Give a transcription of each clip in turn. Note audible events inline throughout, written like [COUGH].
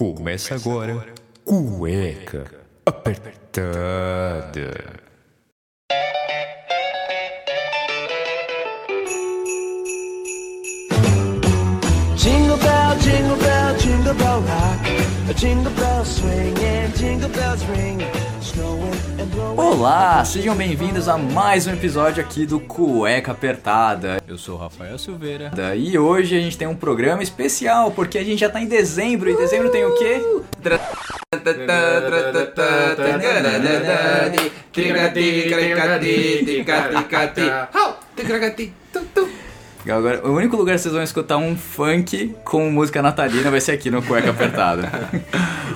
Começa agora, cueca apertada. Jingle bell, jingle bell, jingle bell rock. Jingle bells swing and jingle bells ring. Olá, sejam bem-vindos a mais um episódio aqui do Cueca Apertada. Eu sou o Rafael Silveira e hoje a gente tem um programa especial porque a gente já tá em dezembro e dezembro tem o quê? Agora, o único lugar que vocês vão escutar um funk com música natalina vai ser aqui no Cueca [LAUGHS] Apertada.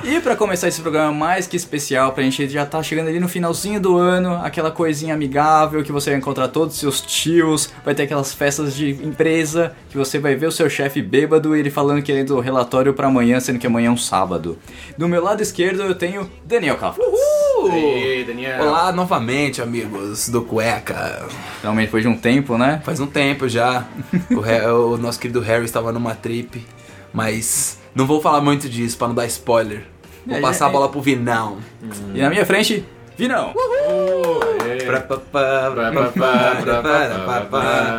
e pra começar esse programa mais que especial, pra gente já tá chegando ali no finalzinho do ano, aquela coisinha amigável que você vai encontrar todos os seus tios, vai ter aquelas festas de empresa que você vai ver o seu chefe bêbado e ele falando querendo o relatório pra amanhã, sendo que amanhã é um sábado. Do meu lado esquerdo eu tenho Daniel Ei, Daniel. Olá novamente, amigos do Cueca. Finalmente depois de um tempo, né? Faz um tempo já. O, o nosso querido Harry estava numa trip, mas não vou falar muito disso pra não dar spoiler. Vou É, passar é- a bola pro Vinão. E na minha frente, Vinão. Pra, pa, pa, Pra, pra, pra, pra, pra, pra, pa, pra,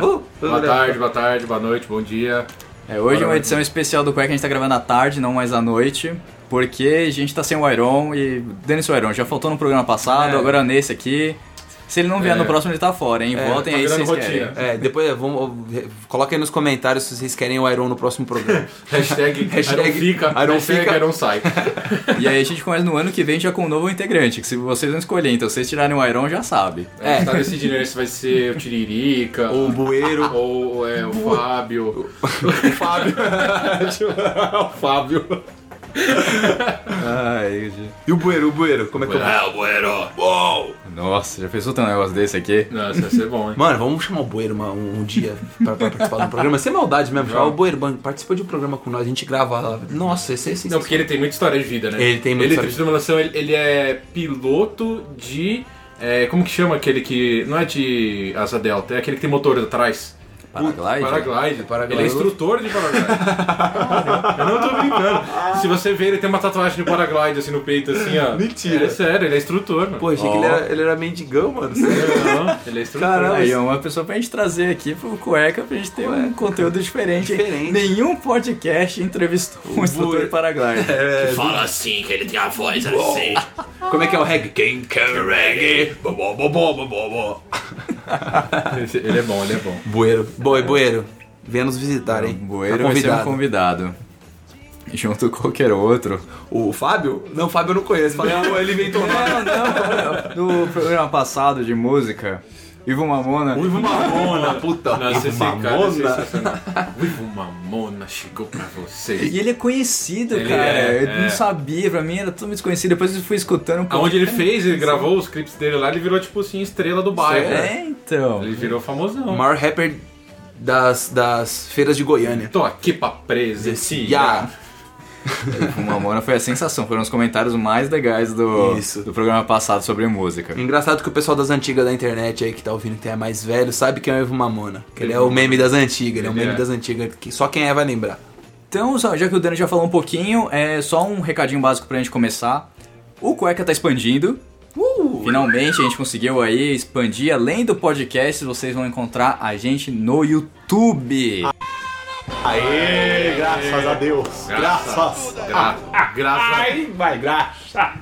pa. Uh, Boa tarde, boa tarde, boa noite, bom dia. É, hoje é uma edição especial do Cueca, a gente tá gravando à tarde, não mais à noite. Porque a gente tá sem o Iron e. Dane-se o Iron, já faltou no programa passado, É. agora nesse aqui. Se ele não vier É. no próximo, ele tá fora, hein? É, Votem tá aí se vocês querem. rotina. É, depois vamos, coloca aí nos comentários se vocês querem o Iron no próximo programa. [LAUGHS] Hashtag, [LAUGHS] Hashtag Iron fica, Iron hashtag fica. Iron sai. [LAUGHS] E aí a gente começa no ano que vem já com um novo integrante, que se vocês não escolherem, então se vocês tirarem o Iron, já sabe. É. Tá decidindo se vai ser o Tiririca o Bueiro. ou é, o Fábio. O Fábio. o Fábio. [LAUGHS] Ai, E o Bueiro, o Bueiro, como é que eu... É, o Bueiro. nossa, já pensou ter um negócio desse aqui? Nossa, vai ser bom, hein? Mano, vamos chamar o Bueiro uma- um, um dia pra, pra participar do programa. Sem maldade mesmo. Chamar o Bueiro, mano, participa de um programa com nós, a gente grava lá. Nossa, esse é esse. Não, porque ele tem muita história de vida, né? Ele tem muita ele, história noção, ele, ele é piloto de. é, como que chama aquele que. Não é de asa delta, é aquele que tem motor atrás. Paraglide? Paraglide. Paraglide. Ele é instrutor de paraglide. [LAUGHS] eu não tô brincando. Se você ver, ele tem uma tatuagem de paraglide assim no peito, assim, ó. Mentira. É sério, ele é instrutor, mano. Pô, achei que ele era, ele era mendigão, mano. Não, ele é instrutor. Caralho. Aí é uma pessoa pra gente trazer aqui pro Cueca pra gente ter um conteúdo diferente. Diferente. Nenhum podcast entrevistou um instrutor de paraglide. Fala assim, que ele tem a voz assim. Como é que é o reggae? Quem quer reggae? Bo, bo, bo, bo, bo, bo. ele é bom, ele é bom. Bueiro. Boa, Bueiro. Venha nos visitar, hein? Bueiro Tá vai ser um convidado. convidado. Junto com qualquer outro. O Fábio? Não, o Fábio eu não conheço. Fábio, ele inventou o nome. [LAUGHS] No programa passado de música, Ivo Mamona. Uivo Mamona, puta. Nossa, Ivo é Mamona. Ivo Mamona chegou pra vocês. E ele é conhecido, Ele cara. é, eu é. não sabia, pra mim era tudo desconhecido. Depois eu fui escutando. pô, Aonde ele fez, ele gravou os clipes dele lá, ele virou tipo assim, estrela do bairro. É, então. Ele virou famosão. O maior rapper das, das feiras de Goiânia. Tô aqui pra presenciar. O Mamona foi a sensação. Foram os comentários mais legais do, Isso. do programa passado sobre música. Engraçado que o pessoal das antigas da internet aí que tá ouvindo, que é mais velho, sabe quem é o Ivo Mamona. Que ele é o meme das antigas, ele é o meme é. das antigas, que só quem é vai lembrar. Então, só- já que o Dani já falou um pouquinho, é só um recadinho básico pra gente começar. O Cueca tá expandindo. Finalmente a gente conseguiu aí expandir. Além do podcast, vocês vão encontrar a gente no YouTube. Aê, graças a Deus. Graças. Gra graças, Ai, vai, graça.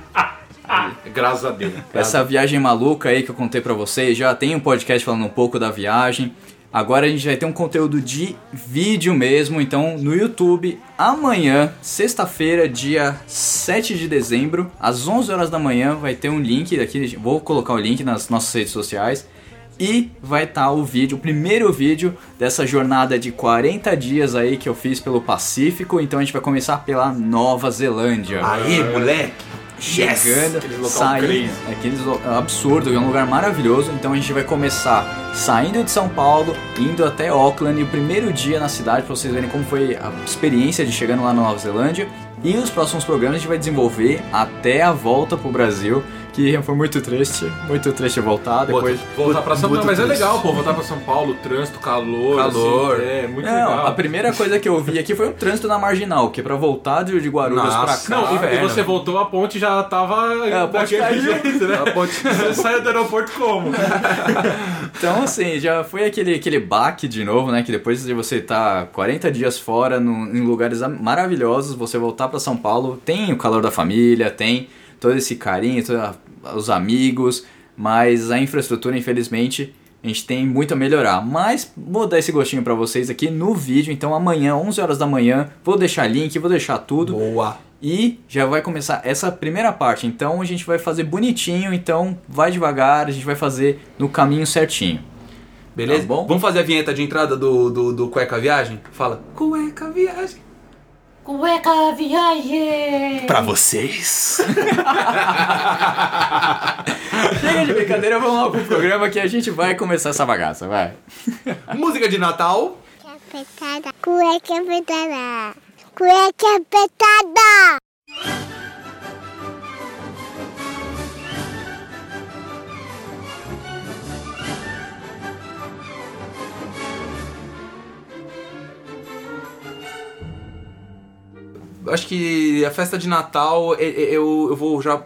graças a Deus. Essa viagem maluca aí que eu contei pra vocês, já tem um podcast falando um pouco da viagem. Agora a gente vai ter um conteúdo de vídeo mesmo, então no YouTube, amanhã, sexta-feira, dia 7 de dezembro, às 11 horas da manhã, vai ter um link daqui, vou colocar o link nas nossas redes sociais. E vai estar o vídeo, o primeiro vídeo dessa jornada de 40 dias aí que eu fiz pelo Pacífico. Então a gente vai começar pela Nova Zelândia Aí, moleque. Chegando, Aquele local crazy. aqueles lo- absurdo, é um lugar maravilhoso. Então a gente vai começar saindo de São Paulo, indo até Auckland, e o primeiro dia na cidade para vocês verem como foi a experiência de chegando lá na Nova Zelândia. E os próximos programas a gente vai desenvolver até a volta pro Brasil, que foi muito triste, muito triste voltar depois. Voltar pra São Paulo, mas é triste. legal, pô, voltar pra São Paulo, trânsito, calor, Calor. assim, é muito Não, legal. a primeira coisa que eu vi aqui foi um trânsito na marginal, que pra voltar de de Guarulhos Nossa, pra cá. Não, e- e você voltou, a ponte já tava É, a ponte daquele caiu. jeito, né? A ponte- Você saiu do aeroporto como? [LAUGHS] Então, assim, já foi aquele, aquele baque de novo, né? Que depois de você estar 40 dias fora, num- em lugares maravilhosos, você voltar pra São Paulo, tem o calor da família, tem todo esse carinho, toda- os amigos, mas a infraestrutura, infelizmente, a gente tem muito a melhorar. Mas vou dar esse gostinho pra vocês aqui no vídeo, então amanhã, 11 horas da manhã, vou deixar link, vou deixar tudo. Boa. E já vai começar essa primeira parte. Então a gente vai fazer bonitinho, então vai devagar, a gente vai fazer no caminho certinho. Beleza? Tá bom? Vamos fazer a vinheta de entrada do, do, do Cueca Viagem? Fala. Cueca Viagem. Cueca viagem! Pra vocês. [LAUGHS] Chega de brincadeira, vamos lá pro programa que a gente vai começar essa bagaça, vai. [LAUGHS] Música de Natal. apertada. Cueca apertada. Cueca apertada. Acho que a festa de Natal, eu, eu vou já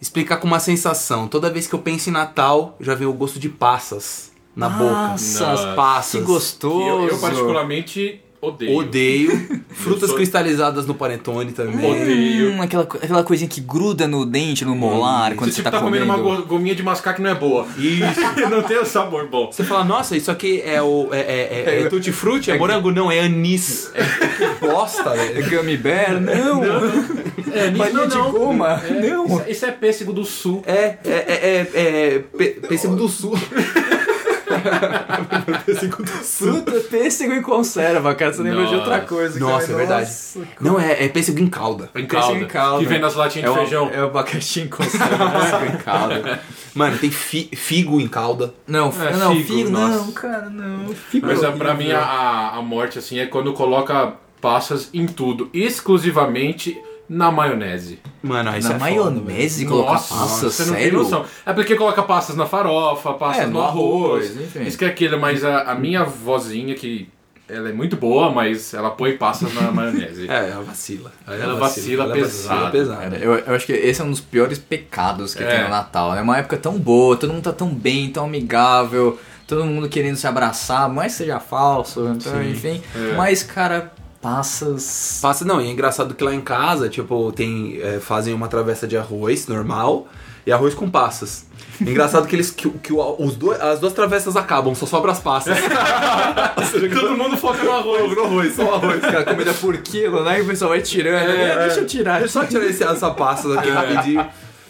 explicar com uma sensação. Toda vez que eu penso em Natal, já vem o gosto de passas na boca. Nossa, As passas. Que gostoso. Eu, eu particularmente odeio. Odeio. [LAUGHS] Frutas sou- cristalizadas no panetone também. Odeio. Hum, aquela, aquela coisinha que gruda no dente, no molar, quando Você você tipo, tá, tá comendo uma comendo. go- gominha de mascar que não é boa. Isso. [LAUGHS] não tem o sabor bom. Você fala, nossa, isso aqui é o. É, é, é, é tutti frutti? É morango? Não, é anis. Que [LAUGHS] bosta, velho. Gummy bear? Não. É, Balinha de goma? Não. Isso, isso é pêssego do sul. É, é, é, é, é pe- pêssego do sul. Fruta, pêssego em conserva, cara. Você lembra de outra coisa. Nossa, cara. é verdade. Nossa, Não, é, é pêssego em calda. Em Pêssego calda, em calda. Que vem nas latinhas é de o, feijão. É o abacaxi em conserva, [LAUGHS] pêssego em calda. Mano, tem fi- figo em calda. Não, É, não, figo, figo, não, cara, não. Figo Mas é é, pra mim a, a- a morte assim é quando coloca passas em tudo, exclusivamente na maionese. Mano, aí isso Na é foda, maionese colocar Nossa, passas, você não tem sério? noção. É porque coloca passas na farofa, passas É, no no arroz, arroz, enfim. isso que é aquilo, mas a, a minha vozinha que ela é muito boa, mas ela põe passas na maionese. [LAUGHS] É, ela vacila. Aí Ela vacila ela pesado. pesado. Cara, eu, eu acho que esse é um dos piores pecados que É. tem no Natal, né? Uma época tão boa, todo mundo tá tão bem, tão amigável, todo mundo querendo se abraçar, mas seja falso, então, enfim. É. Mas, cara, passas. Passa, não, e é engraçado que lá em casa, tipo, tem. é, fazem uma travessa de arroz normal e arroz com passas. Engraçado que eles que, o- que o- os dois, as duas travessas acabam, só sobra as passas. [LAUGHS] Todo mundo foca no arroz. no arroz, só o arroz. Cara, comida por quilo, né? E o pessoal vai tirando. É, né? Deixa eu tirar. Deixa eu só tirar esse, essa pasta daqui rapidinho.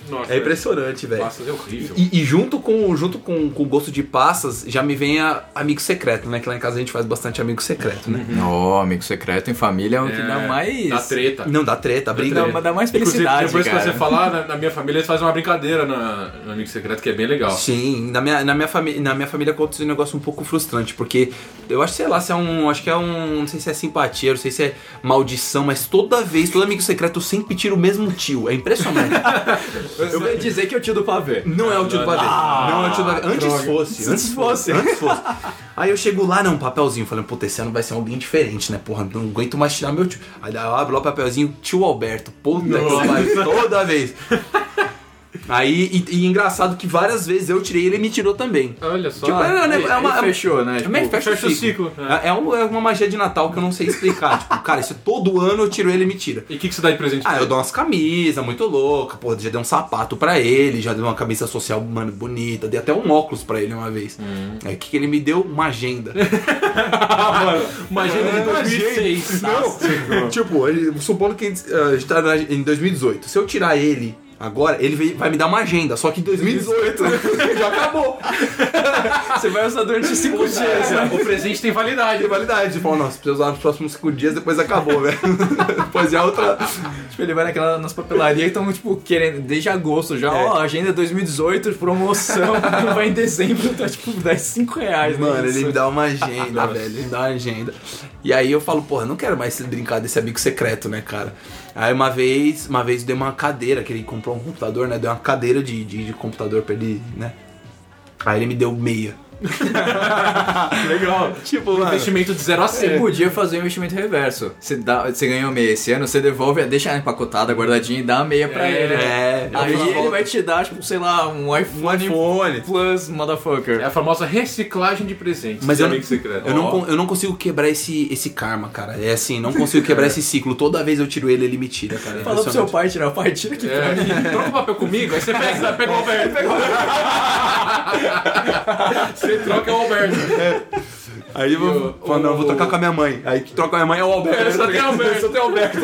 Nossa, É impressionante, velho. Passas é horrível. E, e junto, com, junto com, com o gosto de passas, já me vem a amigo secreto, né? Que lá em casa a gente faz bastante amigo secreto, né? Não, amigo secreto em família é o que dá mais. Da treta. Não, dá treta, briga. Dá, dá mais Inclusive, felicidade, depois cara. que você falar, na, na minha família eles fazem uma brincadeira na- no Amigo Secreto que é bem legal. Sim, na minha, na, minha família, na minha família aconteceu um negócio um pouco frustrante, porque eu acho, sei lá, se é um. Acho que é um. Não sei se é simpatia, não sei se é maldição, mas toda vez, todo amigo secreto eu sempre tiro o mesmo tio. É impressionante. [LAUGHS] Eu vou dizer que é o tio do pavê. Não é o tio do pavê. não é o tio do pavê. Antes fosse. Antes fosse. Antes fosse. Aí eu chego lá, não, um papelzinho. Falei, puta, esse ano vai ser alguém diferente, né? Porra, não aguento mais tirar meu tio. Aí eu abro lá o papelzinho, tio Alberto. Puta que pariu, toda vez. [LAUGHS] Aí, e, e engraçado que várias vezes eu tirei e ele me tirou também. Olha só. Tipo, é, né, Aí- é uma, fechou, né? É, Tipo, fecha, fecha o ciclo. ciclo, é. É, é um- é uma magia de Natal que eu não sei explicar. [LAUGHS] tipo, cara, isso todo ano eu tiro ele e me tira. E o que, que você dá de presente Ah, eu dou umas camisas muito loucas, pô, já dei um sapato pra ele, já dei uma camisa social, mano, bonita, dei até um óculos pra ele uma vez. Hum. Aí o que, que ele me deu? Uma agenda. [LAUGHS] Mano, uma agenda de 2006. Não, tipo, ele, supondo que a gente tá em 2018. Se eu tirar ele agora, ele vai- me dar uma agenda, só que em 2018 [LAUGHS] já acabou. [LAUGHS] Você vai usar durante cinco dias, né? O presente tem validade. Tem validade. Falou, nossa, precisa usar nos próximos cinco dias, depois acabou, velho. [LAUGHS] depois já é outra. Tipo, ele vai naquela, nas papelarias e estão, tipo, querendo, desde agosto já, ó, agenda 2018, promoção, vai em dezembro, tá, tipo, 10, 5 reais, né? Mano, ele me dá uma agenda, velho. Ele me dá uma agenda. E aí eu falo, porra, não quero mais brincar desse amigo secreto, né, cara? Aí uma vez, uma vez deu uma cadeira, que ele comprou um computador, né? Deu uma cadeira de, de, de computador pra ele, né? Aí ele me deu meia. [LAUGHS] Legal. Tipo, mano, Investimento de 0 a Você 100. podia fazer um investimento reverso. Você, dá, você ganhou meia esse ano, você devolve, deixa ela empacotada, guardadinha e dá a meia pra É, ele. é, Aí eu ele volto. vai te dar, tipo, sei lá, um iPhone, iPhone. Plus, motherfucker. É a famosa reciclagem de presentes. Mas eu não, eu, não, con- eu não consigo quebrar esse, esse karma, cara. É assim, não consigo quebrar esse ciclo. Toda vez eu tiro ele, ele me tira, cara. É Fala pro seu pai tirar o pai, tira aqui pra mim. É, troca o papel comigo, aí você pega, pega o Alberto. [LAUGHS] Você troca o Alberto. Aí eu vou, o- falo, não, eu vou trocar com a minha mãe. Aí que troca com a minha mãe é o Alberto. É, só tem Alberto. Só tem Alberto.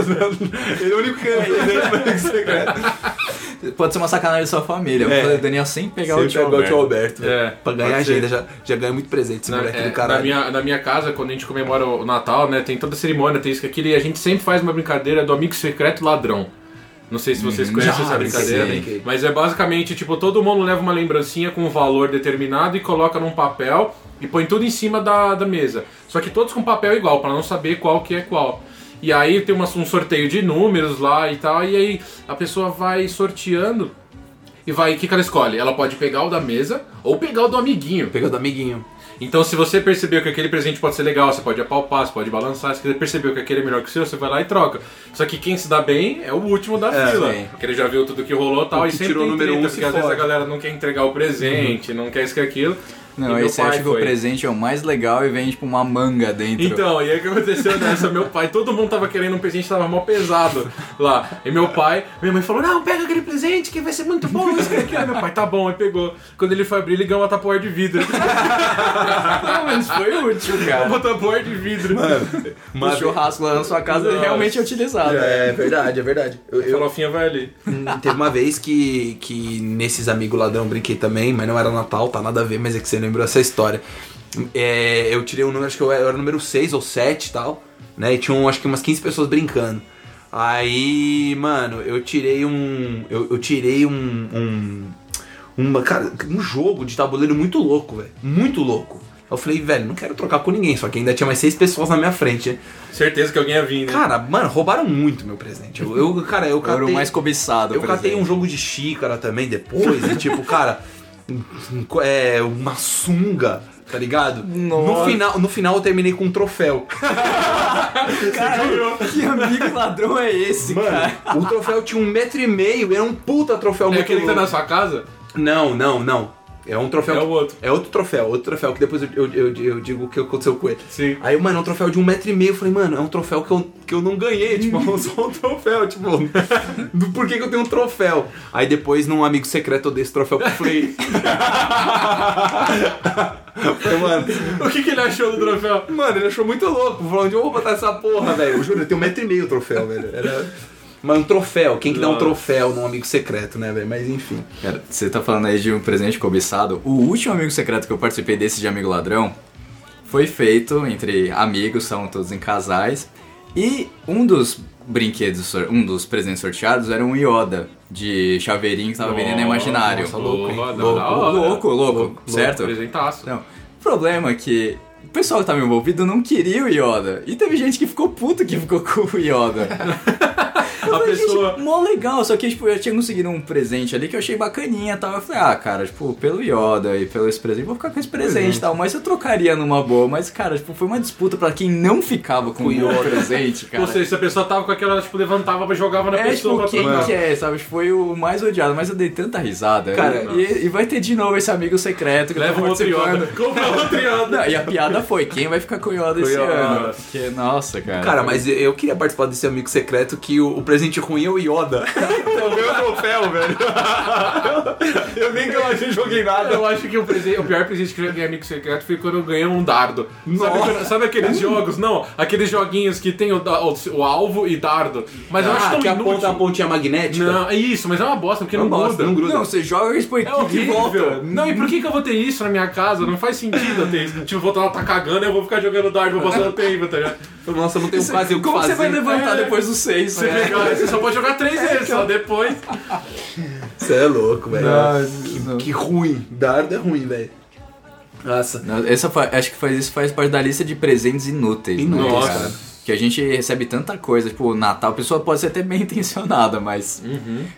ele é o único que é ele [LAUGHS] secreto. Pode ser uma sacanagem da sua família. É. É. O Daniel sem pegar Sempre o tio pegou o tio Alberto. Alberto. É, velho. pra ganhar agenda, já, já ganha muito presente esse Na, moleque é, do caralho. na minha, na minha casa, quando a gente comemora o Natal, né, tem toda a cerimônia, tem isso que aquilo, e a gente sempre faz uma brincadeira do amigo secreto ladrão. Não sei se vocês conhecem já essa brincadeira, mas é basicamente, tipo, todo mundo leva uma lembrancinha com um valor determinado e coloca num papel e põe tudo em cima da, da mesa. Só que todos com papel igual, pra não saber qual que é qual. E aí tem uma- um sorteio de números lá e tal, e aí a pessoa vai sorteando e vai, o que, que ela escolhe? Ela pode pegar o da mesa ou pegar o do amiguinho. Pegou do amiguinho. Então, se você percebeu que aquele presente pode ser legal, você pode apalpar, você pode balançar. Se você percebeu que aquele é melhor que o seu, você vai lá e troca. Só que quem se dá bem é o último da É, fila. sim. Porque ele já viu tudo que rolou e tal. O E sempre tirou o tem número treta, um porque às vezes a galera não quer entregar o presente, não quer isso que aquilo. Não, E você pai acha que o presente é o mais legal e vem, tipo, uma manga dentro. Então, e aí o que aconteceu nessa? Meu pai, todo mundo tava querendo um presente, tava mal pesado lá. E meu pai, minha mãe falou: Não, pega aquele presente que vai ser muito bom. Isso aquilo. Aí Meu pai, tá bom, aí pegou. Quando ele foi abrir, ele ganhou uma tapoar de vidro. [LAUGHS] Pelo menos foi útil, cara. uma tapoar de vidro. O churrasco lá na sua casa Nossa. realmente é utilizado. É verdade, é verdade. Eu, eu- farofinha vai ali. Hum, Teve uma vez que, que nesses amigos ladrão brinquei também, mas não era Natal, tá nada a ver, mas é que você lembrou essa história. É, eu tirei um número, acho que eu era, eu era o número 6 ou 7 e tal, né? E tinham acho que umas 15 pessoas brincando. Aí, mano, eu tirei um. Eu, eu tirei um. um uma, cara, um jogo de tabuleiro muito louco, velho. Muito louco. Eu falei, velho, não quero trocar com ninguém, só que ainda tinha mais seis pessoas na minha frente. né? Certeza que alguém ia vir, né? Cara, mano, roubaram muito meu presente. Eu, eu cara, eu Era catei. o mais cobiçado. Eu por catei um jogo de xícara também depois, e tipo, cara, [LAUGHS] é, uma sunga, tá ligado? No Nossa. final, no final eu terminei com um troféu. [LAUGHS] Que amigo ladrão é esse, cara? O troféu tinha um metro e meio, era um puta troféu É muito aquele que tá na sua casa? Não, não, não. É um troféu. É o outro. É outro troféu, outro troféu, que depois eu, eu, eu, eu digo o que aconteceu com ele. Sim. Aí, mano, é um troféu de um metro e meio. Eu falei, mano, é um troféu que eu, que eu não ganhei. Tipo, é [LAUGHS] só um troféu. Tipo, do por que, que eu tenho um troféu? Aí depois, num amigo secreto, eu dei esse troféu pro Frei. falei, [LAUGHS] mano, O que, que ele achou do troféu? mano, ele achou muito louco. Falou, onde eu vou botar essa porra, velho? Eu juro, eu tenho um metro e meio o troféu, velho. Era... Mas um troféu, quem que dá um Nossa. troféu num amigo secreto, né, velho? Mas enfim. Cara, você tá falando aí de um presente cobiçado. O último amigo secreto que eu participei desse de amigo ladrão foi feito entre amigos, são todos em casais. E um dos brinquedos, um dos presentes sorteados era um Yoda de chaveirinho que tava vendendo no imaginário. nossa, louco, Louco, louco, louco, certo? Presentaço. Não. O problema é que o pessoal que tava envolvido não queria o Yoda. E teve gente que ficou puto que ficou [LAUGHS] com o Yoda. [LAUGHS] A falei, pessoa- gente, mó legal, só que tipo, eu tinha conseguido um presente ali que eu achei bacaninha e tal. Eu falei, ah, cara, tipo, pelo Yoda e pelo esse presente, vou ficar com esse presente e tal. Mas eu trocaria numa boa. Mas, cara, tipo, foi uma disputa pra quem não ficava com o Yoda presente, cara. Ou seja, se a pessoa tava com aquela, tipo, levantava, jogava na É, pessoa tipo, quem pra que é, sabe? Foi o mais odiado, mas eu dei tanta risada. Cara, e, e vai ter de novo esse amigo secreto que Leva um outro Yoda. Compra outro Yoda. Não, e a piada foi, quem vai ficar com o Yoda esse Yoda. ano? Porque, nossa, cara. Cara, mas eu- eu queria participar desse amigo secreto que o, o presente ruim é o Yoda. [LAUGHS] É o meu troféu, velho. Eu nem ganhei, joguei nada. Eu acho que o, presente, o pior presente que eu ganhei amigo secreto foi quando eu ganhei um dardo. Sabe, quando- sabe aqueles jogos? Não, aqueles joguinhos que tem o, o- o alvo e dardo. Mas eu acho Ah, tão que a inútil. ponta a pontinha magnética? Não, é isso, mas é uma bosta, porque não, Não gosto, gruda. não gruda. Não, você joga e põe É horrível. Não, e por que, que eu vou ter isso na minha casa? Não faz sentido eu ter isso. Tipo, vou estar tá cagando eu vou ficar jogando dardo, vou passando tempo, tá ligado? Nossa, eu não tenho quase o que Como fazer. você vai levantar É. depois do 6? Você, pegar, você só pode jogar três vezes, só depois. Você é louco, velho. Não. Que ruim. Dardo é ruim, velho. Nossa. Não, Essa fa- acho que faz, isso faz parte da lista de presentes inúteis. né, Inúteis, cara? cara. Que a gente recebe tanta coisa, tipo, o Natal, a pessoa pode ser até bem intencionada, mas.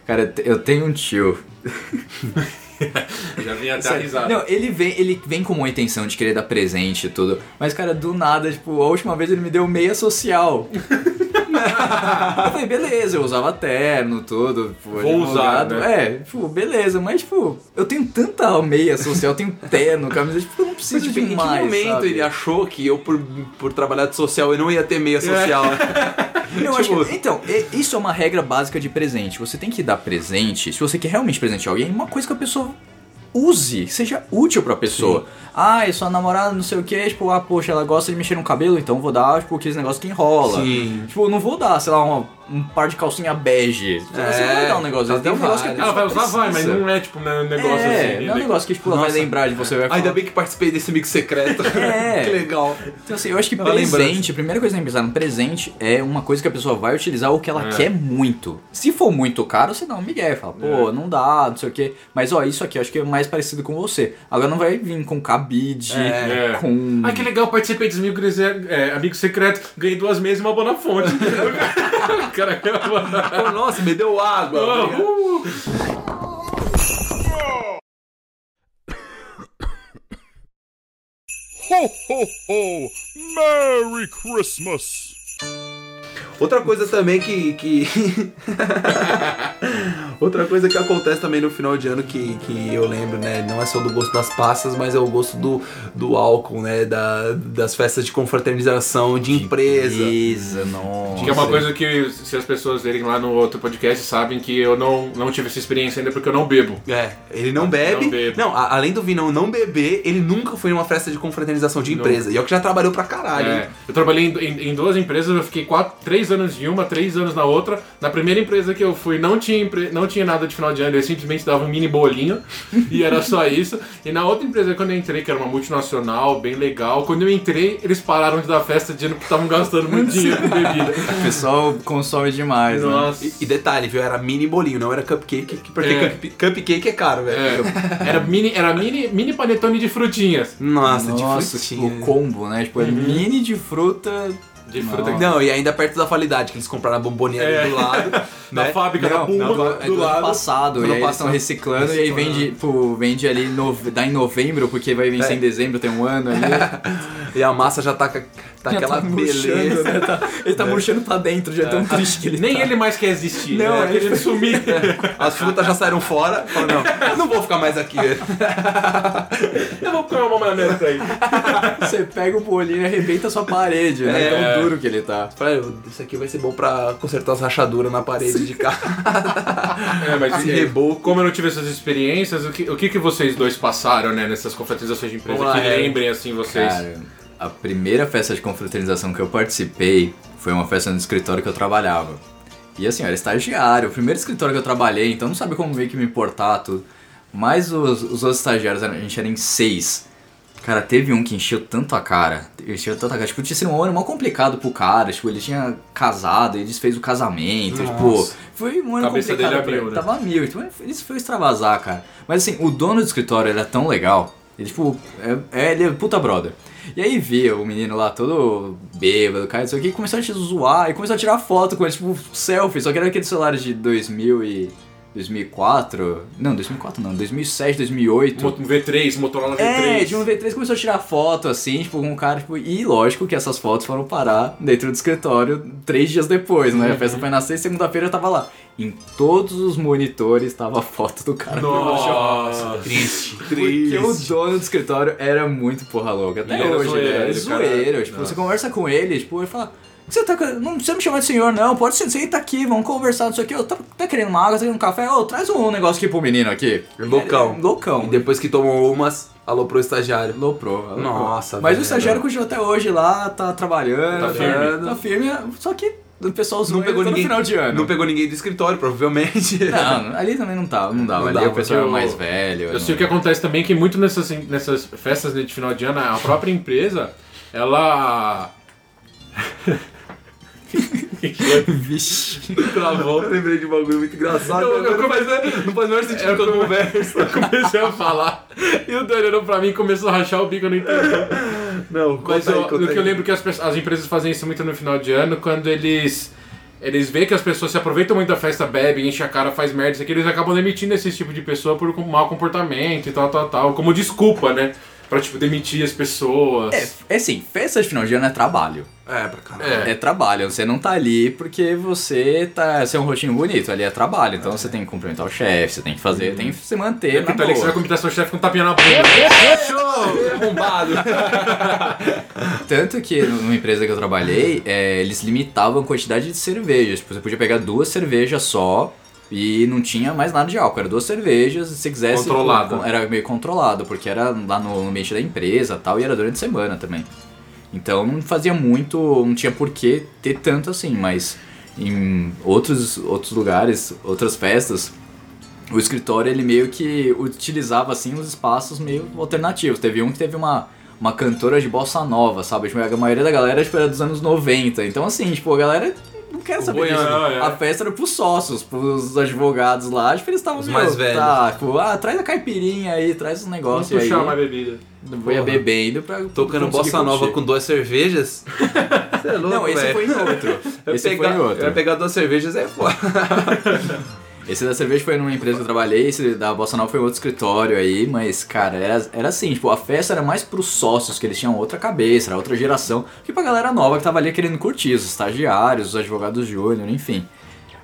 Cara, eu tenho um tio. [LAUGHS] [LAUGHS] Já vim até risada. Não, ele vem, ele vem com uma intenção de querer dar presente e tudo. Mas, cara, do nada, tipo, a última vez ele me deu meia social. Eu falei, beleza, eu usava terno, tudo. Tipo, Vou usar, né? É, tipo, beleza, mas, tipo, eu tenho tanta meia social, eu tenho terno, camisa, tipo, eu não preciso Tipo, em de que mais. momento sabe? ele achou que eu, por, por trabalhar de social, eu não ia ter meia social? [LAUGHS] Eu acho Tipo- que- então, e- isso é uma regra básica de presente. Você tem que dar presente, se você quer realmente presentear alguém, uma coisa que a pessoa use, seja útil pra pessoa. Ah, é sua namorada, não sei o que, tipo, ah, poxa, ela gosta de mexer no cabelo, então vou dar, tipo, aqueles negócios que enrola. Sim. Tipo, não vou dar, sei lá, uma- um par de calcinha bege. Você não vai dar um negócio desse. Tem um negócio que a Ela Ela vai usar, vai, mas não é tipo um negócio é, assim. não é um negócio que, tipo, ela vai lembrar de você. Vai falar, Ainda bem que participei desse amigo secreto. [LAUGHS] É. [LAUGHS] que legal. Então, assim, eu acho que Uma presente, lembrança. a primeira coisa que tem que pensar no presente é uma coisa que a pessoa vai utilizar ou que ela É. quer muito. Se for muito caro, você dá um migué, fala, pô, não dá, não sei o quê. Mas, ó, isso aqui eu acho que é mais parecido com você. Agora não vai vir com cabide, É. com... Ah, que legal, participei dos Amigo, é, amigo Secreto, ganhei duas mesas e uma boa fonte. [LAUGHS] o cara ganhou uma... Pô, nossa, me deu água. Uh, Merry Christmas! Outra coisa também que. que... [LAUGHS] Outra coisa que acontece também no final de ano que, que eu lembro, né? Não é só do gosto das passas, mas é o gosto do, do álcool, né? Da, das festas de confraternização de empresa. Beleza, nossa. Que é uma coisa que, se as pessoas verem lá no outro podcast, sabem que eu não, não tive essa experiência ainda porque eu não bebo. É, ele não bebe. Não. Não, a- além do Vinão não beber, ele nunca foi numa festa de confraternização de empresa. E é o que já trabalhou pra caralho. É, eu trabalhei em, em- em duas empresas, eu fiquei quatro, três anos em uma, três anos na outra. Na primeira empresa que eu fui, não tinha, empre- não tinha nada de final de ano, eles simplesmente davam um mini bolinho [LAUGHS] e era só isso. E na outra empresa, quando eu entrei, que era uma multinacional, bem legal, quando eu entrei, eles pararam de dar festa dizendo que estavam gastando muito [LAUGHS] dinheiro com bebida. O pessoal consome demais, né? Nossa. E, e detalhe, viu? Era mini bolinho, não era cupcake, porque É. cup- cupcake é caro, velho. É, era mini, era mini, mini panetone de frutinhas. Nossa, Nossa, de tipo, frutinha. o combo, né? Tipo, é mini de fruta... De fruta Nossa. Não, e ainda perto da falidade, que eles compraram a bomboneira É. ali do lado. [LAUGHS] Na né? fábrica da Não, Pumba, não, do, do, é do ano lado. passado, Do e ano aí eles estão passado. reciclando e aí vende, pô, vende ali, no, dá em novembro, porque vai vencer É. em dezembro, tem um ano ali. [LAUGHS] E a massa já tá, tá Já aquela tá beleza. né? Tá- ele tá murchando pra dentro, já é tão triste que ele Nem tá. ele mais quer existir, Não, né? ele- Querendo sumir. [LAUGHS] As frutas já saíram fora. Fala, não, não vou ficar mais aqui. Eu vou comer uma maionese aí. [LAUGHS] Você pega o bolinho e arrebenta a sua parede, né? É. Tão duro que ele tá. Falei, isso aqui vai ser bom pra consertar as rachaduras na parede de casa. [LAUGHS] É, mas Esse e- reboco. como eu não tive essas experiências, o que, o que, que vocês dois passaram, né, nessas confraternizações de empresa que é. lembrem, assim, vocês? Cara, a primeira festa de confraternização que eu participei foi uma festa no escritório que eu trabalhava. E assim, eu era estagiário, o primeiro escritório que eu trabalhei, então não sabia como meio que me importar, tudo. Mas os, os outros estagiários, a gente era em seis. Cara, teve um que encheu tanto a cara. Encheu tanto a cara. Tipo, tinha sido um ano mó complicado pro cara. Tipo, ele tinha casado, ele desfez o casamento. Tipo, foi um ano Cabeça complicado dele abriu, né? Tava mil. Tipo, ele foi extravasar, cara. Mas assim, o dono do escritório era tão legal. Ele, tipo, é, é- ele é puta brother. E aí via o menino lá todo bêbado, cara, isso aqui, e começou a te zoar e começou a tirar foto com ele, tipo, selfie. Só que era aqueles celulares de 2000 e... 2004? Não, 2004 não, 2007, 2008. Mo- V3, Motorola V3. É, de um V3 começou a tirar foto, assim, tipo, com um cara, tipo, e lógico que essas fotos foram parar dentro do escritório três dias depois, né? A festa foi na sexta, segunda-feira eu tava lá. Em todos os monitores tava a foto do cara. Nossa, Triste, [LAUGHS] Porque o dono do escritório era muito porra louca. Até era hoje, zoeiro, era ele, cara. zoeiro. Tipo, você conversa com ele, tipo, ele fala. Você tá, não precisa me chamar de senhor, não. Pode ser, senta aqui, vamos conversar, não sei o que. Tá, tá querendo uma água, tá querendo um café? Ô, traz um negócio aqui pro menino aqui. Loucão. É, loucão. E depois que tomou umas, alô pro estagiário. Loprou. aloprou. Nossa, Mas velho. o estagiário continua até hoje lá, tá trabalhando. Tá firme. Tá firme, só que o pessoal Não pegou ninguém. final de ano. Não pegou ninguém do escritório, provavelmente. [LAUGHS] Não, ali também não tava, não dava. Não ali dava, o pessoal era eu- mais velho. Eu sei o que acontece também, que muito nessas, nessas festas de final de ano, a própria empresa, ela... Vixe. [LAUGHS] Travou. Eu lembrei de um bagulho muito engraçado. Eu- eu faz, não faz o menor sentido Eu quando come- conversa. Eu comecei a falar e o Dani olhou pra mim e começou a rachar o bico, eu não entendi. Não, Mas conta aí, eu, que aí. eu lembro que as, pessoas- as empresas fazem isso muito no final de ano, quando eles. Eles veem que as pessoas se aproveitam muito da festa, bebem, enchem a cara, faz merda, isso aqui, eles acabam demitindo esse tipo de pessoa por mau comportamento e tal, tal, tal. Como desculpa, né? Pra, tipo, demitir as pessoas. É, é assim, festa de final de ano é trabalho. É, pra caralho. É. É trabalho, você não tá ali porque você tá. Você é um rostinho bonito, ali é trabalho. Então você tem que cumprimentar o chefe, você tem que fazer, tem que se manter. É na tá ali que você vai cumprimentar seu chefe com um tapinha na bunda. [LAUGHS] Arrombado. [LAUGHS] Tanto que numa empresa que eu trabalhei, é, eles limitavam a quantidade de cervejas. Tipo, você podia pegar duas cervejas só e não tinha mais nada de álcool. Era duas cervejas, se quisesse. Controlado. Era meio controlado, porque era lá no ambiente da empresa tal, e era durante a semana também. Então não fazia muito, não tinha por que ter tanto assim, mas em outros, outros lugares, outras festas, o escritório ele meio que utilizava assim os espaços meio alternativos. Teve um que teve uma, uma cantora de bossa nova, sabe? Tipo, a maioria da galera tipo, era dos anos 90. Então assim, tipo, a galera não quer saber disso. é. A festa era pros sócios, pros advogados lá, tipo, eles estavam mais velhos. Tá, tipo, ah, traz a caipirinha aí, traz os Vamos negócios aí. puxar mais bebida. Foi bebendo pra Tocando bossa nova com duas cervejas. [LAUGHS] Você é louco, Não, esse velho. foi em outro. Eu Esse pegar, foi em outro. Eu ia pegar duas cervejas é foda. [LAUGHS] Esse da cerveja foi numa empresa que eu trabalhei, esse da Bossa Nova foi em outro escritório aí, mas, cara, era, era assim, tipo, a festa era mais pros sócios, que eles tinham outra cabeça, era outra geração, que pra galera nova que tava ali querendo curtir, os estagiários, os advogados júnior, enfim.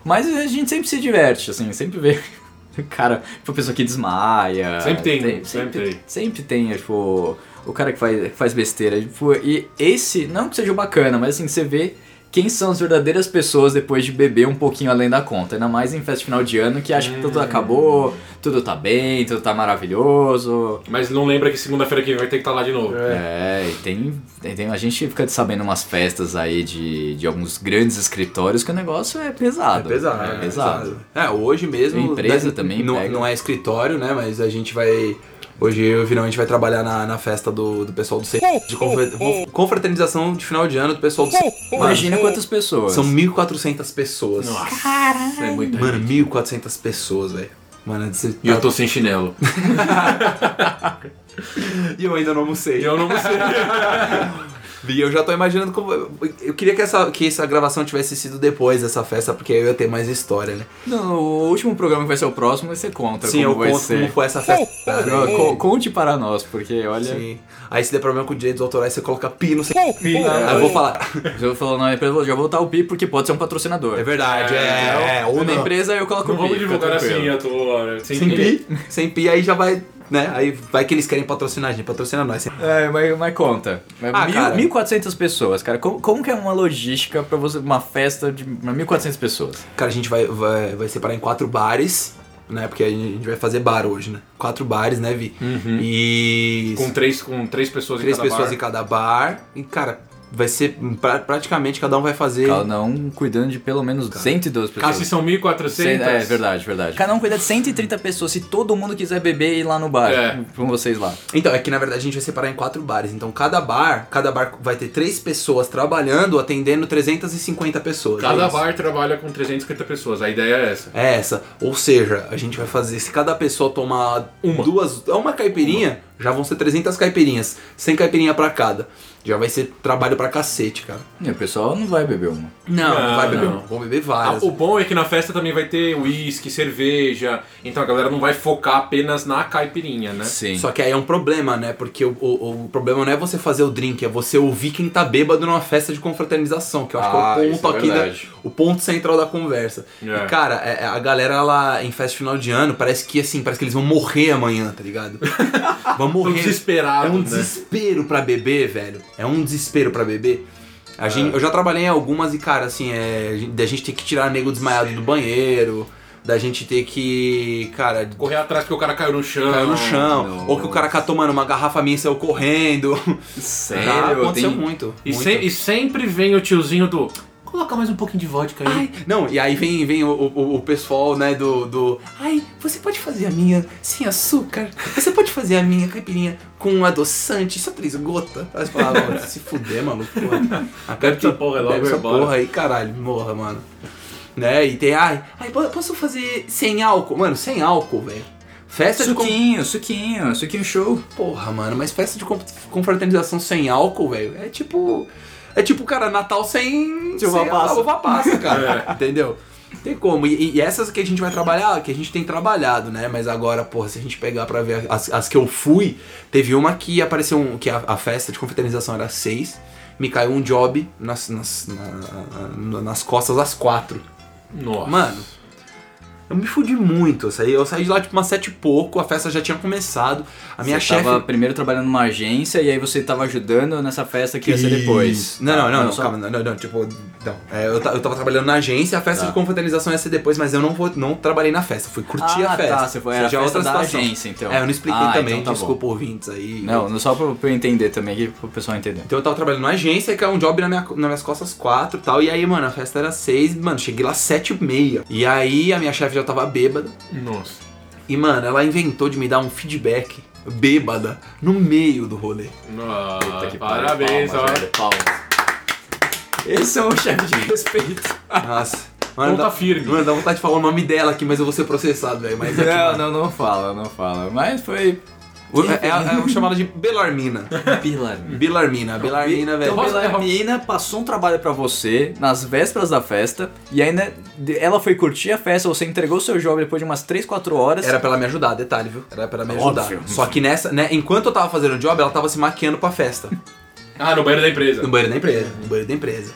Mas a gente sempre se diverte, assim, sempre vê. [LAUGHS] Cara, tipo, a pessoa que desmaia. Sempre tem, sempre, sempre tem. sempre tem, tipo, o cara que faz, que faz besteira. Tipo, e esse, não que seja bacana, mas assim, você vê quem são as verdadeiras pessoas depois de beber um pouquinho além da conta. Ainda mais em festa de final de ano que acha que tudo acabou, tudo tá bem, tudo tá maravilhoso. Mas não lembra que segunda-feira que vem vai ter que estar lá de novo. É, e tem, tem- tem- A gente fica sabendo umas festas aí de, de alguns grandes escritórios que o negócio é pesado. É pesado, É pesado. É, hoje mesmo. Empresa né, também Não, pega. não é escritório, né? Mas a gente vai. Hoje eu e o Virão a gente vai trabalhar na, na festa do, do pessoal do C. De confra- confraternização de final de ano do pessoal do C. Imagina quantas pessoas. São 1.400 pessoas. Nossa, é muito Mano, 1.400 pessoas, velho. Mano, você- E eu tô sem chinelo. [LAUGHS] E eu ainda não almocei. E eu não sei. [LAUGHS] E eu já tô imaginando como. Eu queria que essa, que essa gravação tivesse sido depois dessa festa, porque aí eu ia ter mais história, né? Não, o último programa que vai ser o próximo, você conta Sim, como eu vai conto ser. como foi essa festa. Não, co- Conte para nós, porque olha. Sim. Aí se der problema com direitos autorais, você coloca pi no seu. Aí eu vou falar. Eu falo na empresa, eu já vou botar o pi porque pode ser um patrocinador. É verdade, é. é ou Na não. empresa eu coloco Não o pi. vamos divulgar assim, eu tô. Sem, Sem pi. Sem pi, aí já vai. Né? Aí vai que eles querem patrocinar a gente, patrocina nós. É, mas, mas conta. Ah, Mil- cara. 1.400 pessoas, cara. Como, como que é uma logística pra você, uma festa de 1.400 pessoas? Cara, a gente vai, vai, vai separar em quatro bares, né? Porque a gente vai fazer bar hoje, né? Quatro bares, né, Vi? E. Com três, com três pessoas três em cada pessoas bar. em cada bar. E, cara, vai ser. pra- praticamente cada um vai fazer. Cada um cuidando de pelo menos 112 pessoas. Ah, se são 1.400. Cem- É, verdade, verdade. Cada um cuida de 130 pessoas. Se todo mundo quiser beber e ir lá no bar, É. com vocês lá. Então, é que na verdade a gente vai separar em quatro bares. Então, cada bar, cada bar vai ter três pessoas trabalhando, atendendo 350 pessoas. Cada É bar trabalha com 350 pessoas. A ideia é essa. É essa. Ou seja, a gente vai fazer, se cada pessoa tomar Uma. duas, uma caipirinha, já vão ser 300 caipirinhas, 100 caipirinha pra cada. Já vai ser trabalho pra cacete, cara. E o pessoal não vai beber uma. Não, Não, vai beber, não. vão beber Ah, várias. o bom é que na festa também vai ter uísque, cerveja. Então a galera não vai focar apenas na caipirinha, né? Sim. Só que aí é um problema, né? Porque o, o, o problema não é você fazer o drink, é você ouvir quem tá bêbado numa festa de confraternização, que eu acho Ah, que é o isso ponto é aqui, da, verdade. o ponto central da conversa. É. E, cara, é- é- a galera, ela, em festa final de ano, parece que, assim, parece que eles vão morrer amanhã, tá ligado? [LAUGHS] Vão morrer. desesperados, É um né? desespero pra beber, velho. É um desespero pra beber. A É. gente, eu já trabalhei em algumas e, cara, assim, é, da gente ter que tirar nego desmaiado do banheiro, da gente ter que, cara, Correr atrás porque o cara caiu no chão. caiu no chão, não. ou que o cara catou, mano, uma garrafa minha e saiu correndo. Sério, Já aconteceu tem- muito. E, muito. se- e sempre vem o tiozinho do. Coloca mais um pouquinho de vodka aí. Ai, não, e aí vem, vem o, o, o pessoal, né, do, do. Ai, você pode fazer a minha sem açúcar? Você pode fazer a minha caipirinha com adoçante, só três gotas? Aí você fala, "Mano, se fuder, maluco. Porra. Bebe essa porra aí logo Bebe e essa vai embora." porra aí, caralho, morra, mano. Né, e tem, ai, ai, po- posso fazer sem álcool? Mano, sem álcool, velho. Festa de com- Suquinho, suquinho, suquinho show. Porra, mano, mas festa de confraternização sem álcool, velho, é tipo. É tipo, cara, Natal sem. Sem uva passa. a uva passa, cara. Entendeu? Tem como. E, e essas que a gente vai trabalhar, que a gente tem trabalhado, né? Mas agora, porra, se a gente pegar pra ver as, as que eu fui, teve uma que apareceu um, que a, a festa de confraternização era seis. Me caiu um job nas, nas, na- na- nas costas às quatro. Nossa. Mano, eu me fudi muito. Eu saí, eu saí de lá tipo umas sete e pouco, a festa já tinha começado. A minha você chefe. tava primeiro trabalhando numa agência e aí você tava ajudando nessa festa que ia ser depois. Não, não, não, não, só- calma, não, não, não, tipo, não. É, eu, ta- eu tava trabalhando na agência, a festa Tá. de confraternização ia ser depois, mas eu não, vou, não trabalei na festa, fui curtir Ah, a festa. tá, você foi- era Seja festa outra da situação. agência, então. É, eu não expliquei Ah, também, então tá desculpa ouvintes aí. Não, não só pra, pra eu entender também, aqui pro pessoal entender. Então eu tava trabalhando na agência, que é um job na minha, nas minhas costas quatro e tal. E aí, mano, a festa era seis, mano, cheguei lá sete e meia. E aí a minha chefe já tava bêbada. Nossa. E, mano, ela inventou de me dar um feedback bêbada no meio do rolê. Nossa. Que Parabéns, palmas, ó. velho, palmas. Esse é um chefe de respeito. Nossa. Mano, Ponta dá, firme. Mano, dá vontade de falar o nome dela aqui, mas eu vou ser processado, velho. É Não, mano, não, não fala, não fala. Mas foi. O- é, é, eu chamo ela de Belarmina. Belarmina. Belarmina, velho. Então, Belarmina passou um trabalho pra você nas vésperas da festa e ainda de- ela foi curtir a festa, você entregou o seu jogo depois de umas 3, 4 horas. Era pra ela me ajudar, detalhe, viu? Era pra ela me Óbvio. ajudar. Só que nessa, né, enquanto eu tava fazendo o job, ela tava se maquiando pra festa. Ah, no banheiro da empresa. No banheiro da empresa. No banheiro da empresa.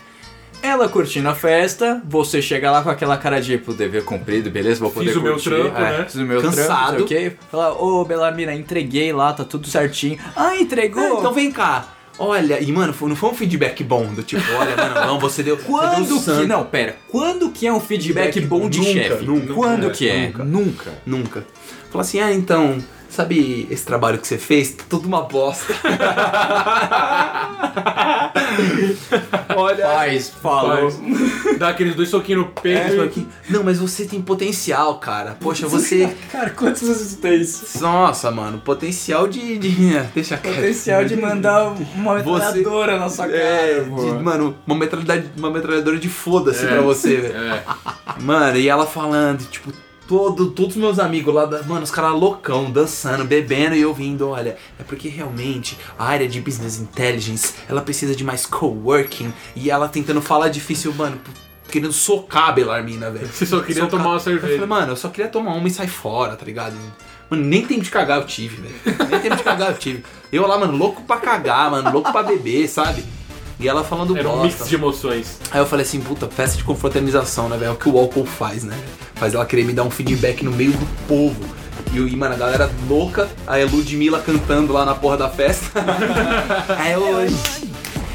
Ela curtindo a festa, você chega lá com aquela cara de, pô, dever cumprido, beleza, vou poder Fiz o meu curtir. trampo, É, né? Fiz o meu Cansado. trampo, não sei o quê. Fala, ô, Belarmina, entreguei lá, tá tudo certinho. Ah, entregou? Ah, então vem cá. Olha, e mano, não foi um feedback bom do tipo, olha, mano, não, [LAUGHS] você deu. você Quando deu que. sangue. Não, pera. Quando que é um feedback, Feedback bom de nunca, chefe? nunca, Quando nunca, que é? nunca. Nunca. Nunca. Falou assim, ah, então, sabe esse trabalho que você fez? Tá tudo uma bosta. [LAUGHS] olha. Faz, falou. Faz. Dá aqueles dois soquinhos no peito. É, aqui, não, mas você tem potencial, cara. Poxa, você. [LAUGHS] Cara, quantas vezes tem isso? Nossa, mano, potencial de. de- Deixa quieto. Potencial de mandar uma Você- metralhadora na sua cara, É, de- mano, uma metralhadora, uma metralhadora de foda-se É. pra você, velho. É. Mano, e ela falando, tipo, todo, todos os meus amigos lá, da, mano, os caras loucão, dançando, bebendo e eu vindo, olha, é porque realmente a área de business intelligence, ela precisa de mais coworking e ela tentando falar difícil, mano, querendo socar a Belarmina, velho. Você só queria Socar. tomar uma Eu falei, cerveja. mano, eu só queria tomar uma e sair fora, tá ligado? Mano, nem tempo de cagar eu tive, velho. Nem tempo de cagar eu tive. Eu lá, mano, louco pra cagar, mano, louco pra beber, sabe? E ela falando Era um bosta. mix de emoções. Aí eu falei assim, puta, festa de confraternização, né, velho? É o que o álcool faz, né? Faz ela querer me dar um feedback no meio do povo. E, e, mano, a galera louca, a Ludmilla cantando lá na porra da festa. [LAUGHS] é hoje.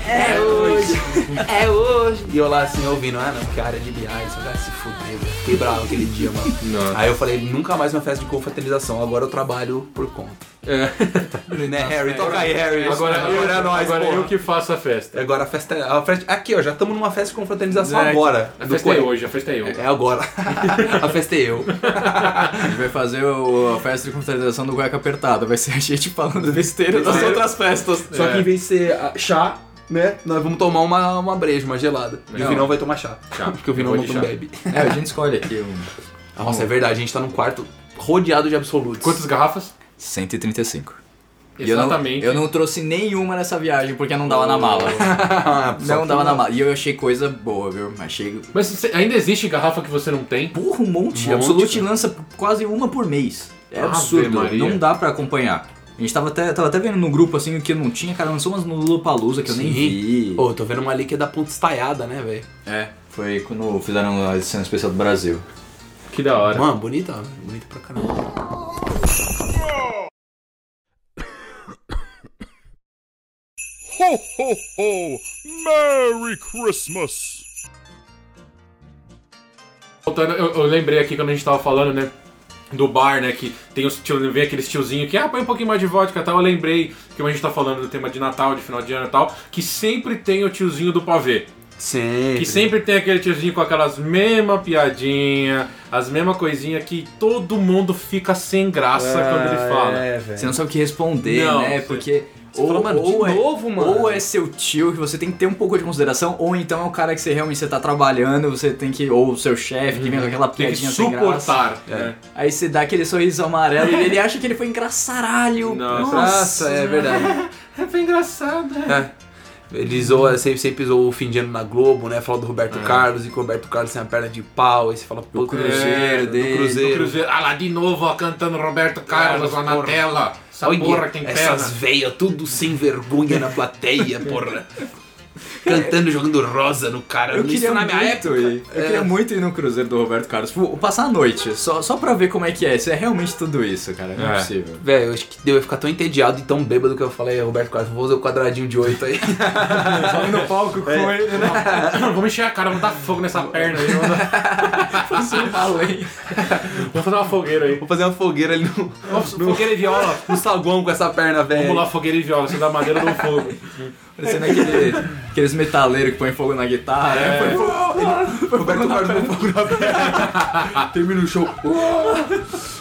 É hoje. É hoje. E eu lá assim, ouvindo, ah não, que área de BI, você vai se. Fiquei bravo aquele dia, mano. Nossa. Aí eu falei, nunca mais uma festa de confraternização, agora eu trabalho por conta. É. né, Harry? Toca aí, Harry. Agora, eu, é nóis, agora porra. eu que faço a festa. Agora a festa é. A festa, aqui, ó, já estamos numa festa de confraternização É, agora. A festa é hoje, a festa é eu. É agora. [LAUGHS] a festa é eu. A gente vai fazer o- a festa de confraternização do Cueca Apertada. Vai ser a gente falando besteira das Besteira. outras festas. Só que em vez de ser ah, chá, né? Nós vamos tomar uma, uma breja, uma gelada. E o Não. Vinão vai tomar chá. Chá. [LAUGHS] Porque o Vinão não chá. bebe. É, a gente escolhe aqui um... [LAUGHS] Nossa, é verdade, a gente tá num quarto rodeado de absolutos. Quantas garrafas? 135. E eu não, Exatamente. eu não trouxe nenhuma nessa viagem porque não dava na mala. [LAUGHS] não dava na mala. E eu achei coisa boa, viu? Achei. Mas você- ainda existe garrafa que você não tem? Porra, um monte. Um monte, Absolute lança quase uma por mês. É Ave absurdo. Maria. Não dá pra acompanhar. A gente tava até, tava até vendo no grupo assim o que não tinha, cara, lançou umas no Lulupalooza que eu nem Sim. vi. Pô, tô vendo uma ali que é da ponta estaiada, né, velho? É, foi quando fizeram a edição especial do Brasil. Que da hora. Mano, bonita, bonita pra caramba. Ho, ho, ho! Merry Christmas! Voltando, eu, eu lembrei aqui quando a gente tava falando, né? Do bar, né? Que tem os tio, vem aqueles tiozinhos que, ah, põe um pouquinho mais de vodka e tal. Eu lembrei que a gente tá falando do tema de Natal, de final de ano e tal, que sempre tem o tiozinho do pavê. Sempre. Que sempre tem aquele tiozinho com aquelas mesma piadinha, as mesma coisinha que todo mundo fica sem graça quando ele fala. É, velho. Você não sabe o que responder, Não, né? você- Porque Você fala, mano, de é, novo, mano. Ou é seu tio que você tem que ter um pouco de consideração, ou então é o cara que você realmente você tá trabalhando, você tem que. Ou o seu chefe que vem com aquela Tem que piadinha sem graça. suportar. né? Aí você dá aquele sorriso amarelo e ele acha que ele foi engraçaralho. Nossa. Nossa, é verdade. [LAUGHS] Foi engraçado, né? É. Ele zoa, sempre, sempre zoou o fim de ano na Globo, né? Fala do Roberto É. Carlos e que o Roberto Carlos tem a perna de pau. Aí você fala, pô, cruzeiro é, dele, do cruzeiro. No Cruzeiro. Ah lá, de novo, ó, cantando Roberto Carlos lá na porra. tela. Essa Olha, porra tem essas perna. veias tudo sem vergonha na plateia, porra. Cantando, jogando rosa no cara. Eu queria na minha muito época. ir. Eu queria muito ir no cruzeiro do Roberto Carlos. Tipo, passar a noite, só, só pra ver como é que é. Se é realmente tudo isso, cara. Não é, É. possível. Velho, eu acho que eu ia ficar tão entediado e tão bêbado que eu falei, Roberto Carlos, vou fazer o quadradinho de oito aí. [LAUGHS] Sobe no palco com ele, né? Vamos encher a cara, vamos dar fogo nessa perna aí. Vamos, dar- além. vamos fazer uma fogueira aí. Vou fazer uma fogueira ali no, Vamos, fogueira e viola. no saguão com essa perna, velho. Vamos lá, fogueira e viola. Você dá madeira no fogo. Parecendo aquele, aqueles metaleiros que põem fogo na guitarra. né? Põe fogo. Roberto Carlos com fogo na perna. [LAUGHS] Termina o show.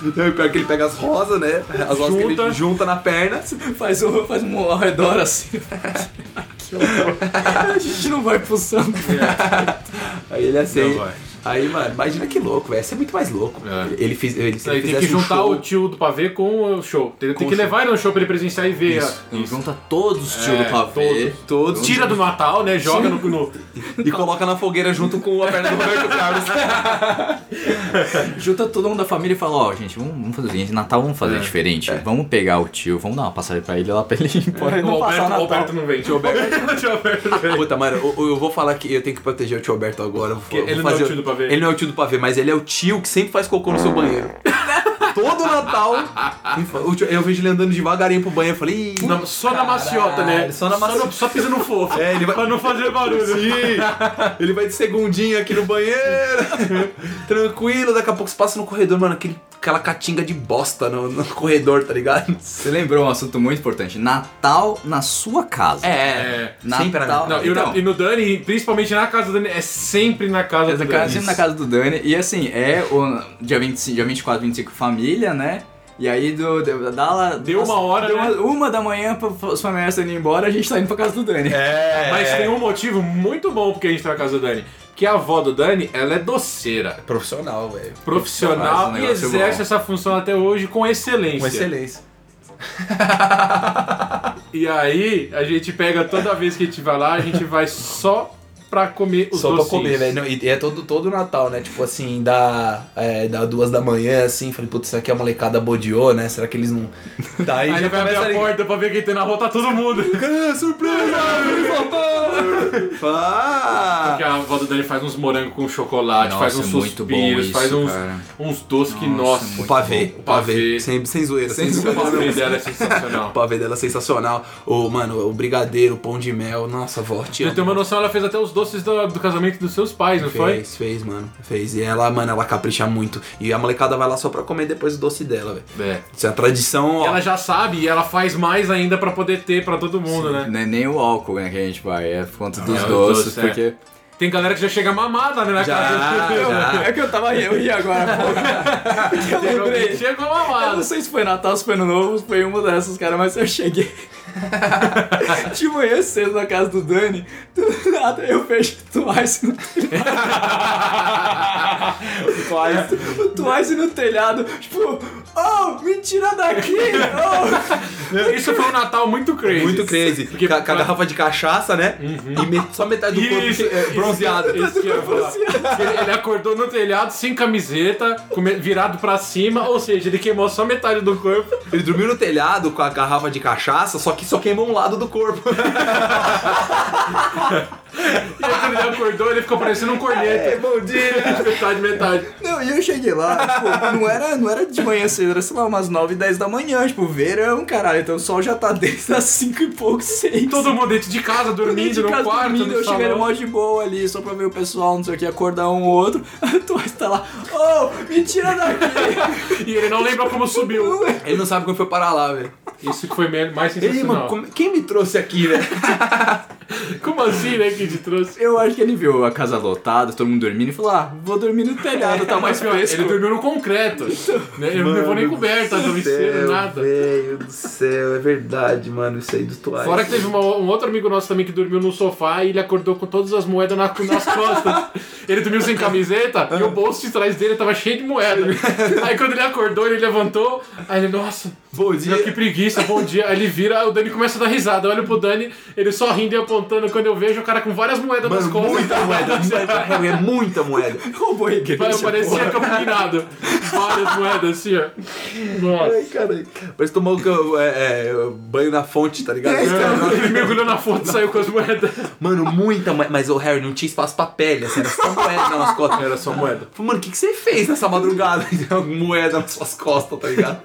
Não, pior que ele pega as rosas, né? As rosas que Junta. ele junta na perna. Faz um, faz um ao redor assim. [LAUGHS] Que horror. A gente não vai pulsando. Aí ele acende. Não vai. Aí, mano, imagina que louco, velho. Isso é muito mais louco. É. Ele fez. Ele, ele tem que fizesse um juntar show- o tio do pavê com o show. Tem, tem que levar ele no show pra ele presenciar e ver. Isso. a- Junta todos os tios É, do pavê. Todos. Tira do Natal, né? Joga no, no- [LAUGHS] E coloca na fogueira junto com a perna do Roberto Carlos. [LAUGHS] Junta todo mundo da família e fala, ó, gente, vamos, vamos fazer o seguinte, Natal vamos fazer diferente. Vamos pegar o tio, vamos dar uma passagem pra ele lá pra ele ir embora e o não Alberto, o. Alberto não vem. Tio Alberto, [LAUGHS] tio Alberto não vem. Puta, mano, eu, eu vou falar que eu tenho que proteger o tio Alberto agora. Vou- eu vou ele não é o fazer- tio do pavê. Ele não é o tio do pavê, mas ele é o tio que sempre faz cocô no seu banheiro. Todo Natal, eu vejo ele andando devagarinho pro banheiro. Eu falei, Ih, Não, só na maciota, né? só na maciota. Só, só pisa no fofo. É, ele vai- Pra não fazer barulho. Sim, ele vai de segundinho aqui no banheiro, tranquilo. Daqui a pouco você passa no corredor, mano, aquele, aquela catinga de bosta no, no corredor, tá ligado? Você lembrou um assunto muito importante. Natal na sua casa. É, Natal. sempre na Não, e, Então. e no Dani, principalmente na casa do Dani, é sempre na casa do Na Dani. casa, sempre na casa do Dani. E assim, é o dia, 25, dia 24, 25 família, né? E aí do, do- lá. Deu uma hora, deu né? uma, uma da manhã pra, os familiares estão indo embora, a gente tá indo pra casa do Dani. É, Mas tem um motivo muito bom porque a gente tá na casa do Dani. Que a avó do Dani, ela é doceira, profissional, velho. profissional um e negócio exerce bom. essa função até hoje com excelência. Com excelência. [LAUGHS] E aí, a gente pega toda vez que a gente vai lá, a gente vai só pra comer os Só pra docinhos. comer, velho. Não, E é todo, todo Natal, né? Tipo assim, dá, é, dá duas da manhã, assim. Falei, putz, isso aqui a molecada bodeou, né? Será que eles não. [LAUGHS] Daí Aí ele já vai abrir a porta pra ver quem tem na rua, tá todo mundo. Ah, [LAUGHS] surpresa! Ah! Porque a avó do Dani faz uns morangos com chocolate, Nossa, faz uns é muito suspiros, isso, faz uns, cara. uns doces que, Nossa, nossa, O pavê, bom. o pavê. Pavê. Sem, sem zoeira, sem, o zoeira. pavê dela é O sensacional. pavê dela é sensacional. O, mano, o brigadeiro, o pão de mel. Nossa, vó, te Pra ter uma noção, ela fez até os doces do, do casamento dos seus pais, não foi? Fez, fez, mano. Fez. E ela, mano, ela capricha muito. E a molecada vai lá só pra comer depois o doce dela, velho. É. Isso é a tradição, ó. Ela já sabe e ela faz mais ainda pra poder ter pra todo mundo, né? Não é nem o álcool né, que a gente vai, é por conta dos É, doces, é. porque. Tem galera que já chega mamada, né, na Já, casa. já. É que eu tava eu ri agora, pô. [LAUGHS] eu lembrei. Chegou Eu não mamada. sei se foi Natal, se foi Ano Novo, se foi uma dessas, cara, mas eu cheguei. [LAUGHS] De manhã cedo na casa do Dani, do nada eu vejo o Twice no telhado. [LAUGHS] o Twice no telhado, tipo, oh, me tira daqui! Oh. Isso foi um Natal muito crazy. Muito crazy. Porque- com, a, garrafa de cachaça, né? E me- só metade do corpo Isso, é, bronzeado. Isso ia falar. Ele, ele acordou no telhado, sem camiseta, virado pra cima, ou seja, ele queimou só metade do corpo. Ele dormiu no telhado com a garrafa de cachaça, só que só queimou um lado do corpo. [LAUGHS] E aí quando ele acordou, ele ficou parecendo um corneto. É, bom dia. [LAUGHS] metade, metade. Não, e eu cheguei lá, tipo, não era, não era de manhã cedo, era sei lá, umas 9, 10 da manhã, tipo, verão, caralho, então o sol já tá [LAUGHS] desde as 5 e pouco, 6. Todo mundo dentro de casa, dormindo de no casa quarto, dormindo, no eu cheguei mó de boa ali, só pra ver o pessoal, não sei o que, acordar um ou outro. A Twice tá lá, oh, me tira daqui! E ele não lembra como subiu. Ele não sabe como foi parar lá, velho. Isso que foi mais Ei, mano, como- quem me trouxe aqui, velho? [LAUGHS] Como assim, né, que te trouxe? Eu acho que ele viu a casa lotada, todo mundo dormindo e falou: ah, vou dormir no telhado, tá mais [LAUGHS] fresco. Ele dormiu no concreto. Né? Ele não levou nem coberta, travesseiro, nada. Velho do céu, é verdade, mano. Isso aí do toalha. Fora que teve uma- um outro amigo nosso também que dormiu no sofá e ele acordou com todas as moedas na- nas costas. [LAUGHS] Ele dormiu sem camiseta e o bolso de trás dele tava cheio de moeda. Aí quando ele acordou, ele levantou, aí ele, nossa, Bom meu, que preguiça, bom dia. Aí ele vira, o Dani começa a dar risada. Eu olho pro Dani, ele só rindo e apontando. Quando eu vejo o cara com várias moedas nas Mano, costas. muita moeda. [LAUGHS] muita- É muita moeda. Roubou. Vai, Parecia campo minado. Várias moedas assim, ó. Nossa. Ai, caralho. Parece tomar um, é, é, banho na fonte, tá ligado? Ele mergulhou na fonte e saiu com as moedas. Mano, muita moeda. Mas o Harry não tinha espaço pra pele, assim, era só moeda nas costas. Era só moeda. Mano, o que, que você fez nessa madrugada? [LAUGHS] moeda nas suas costas, tá ligado?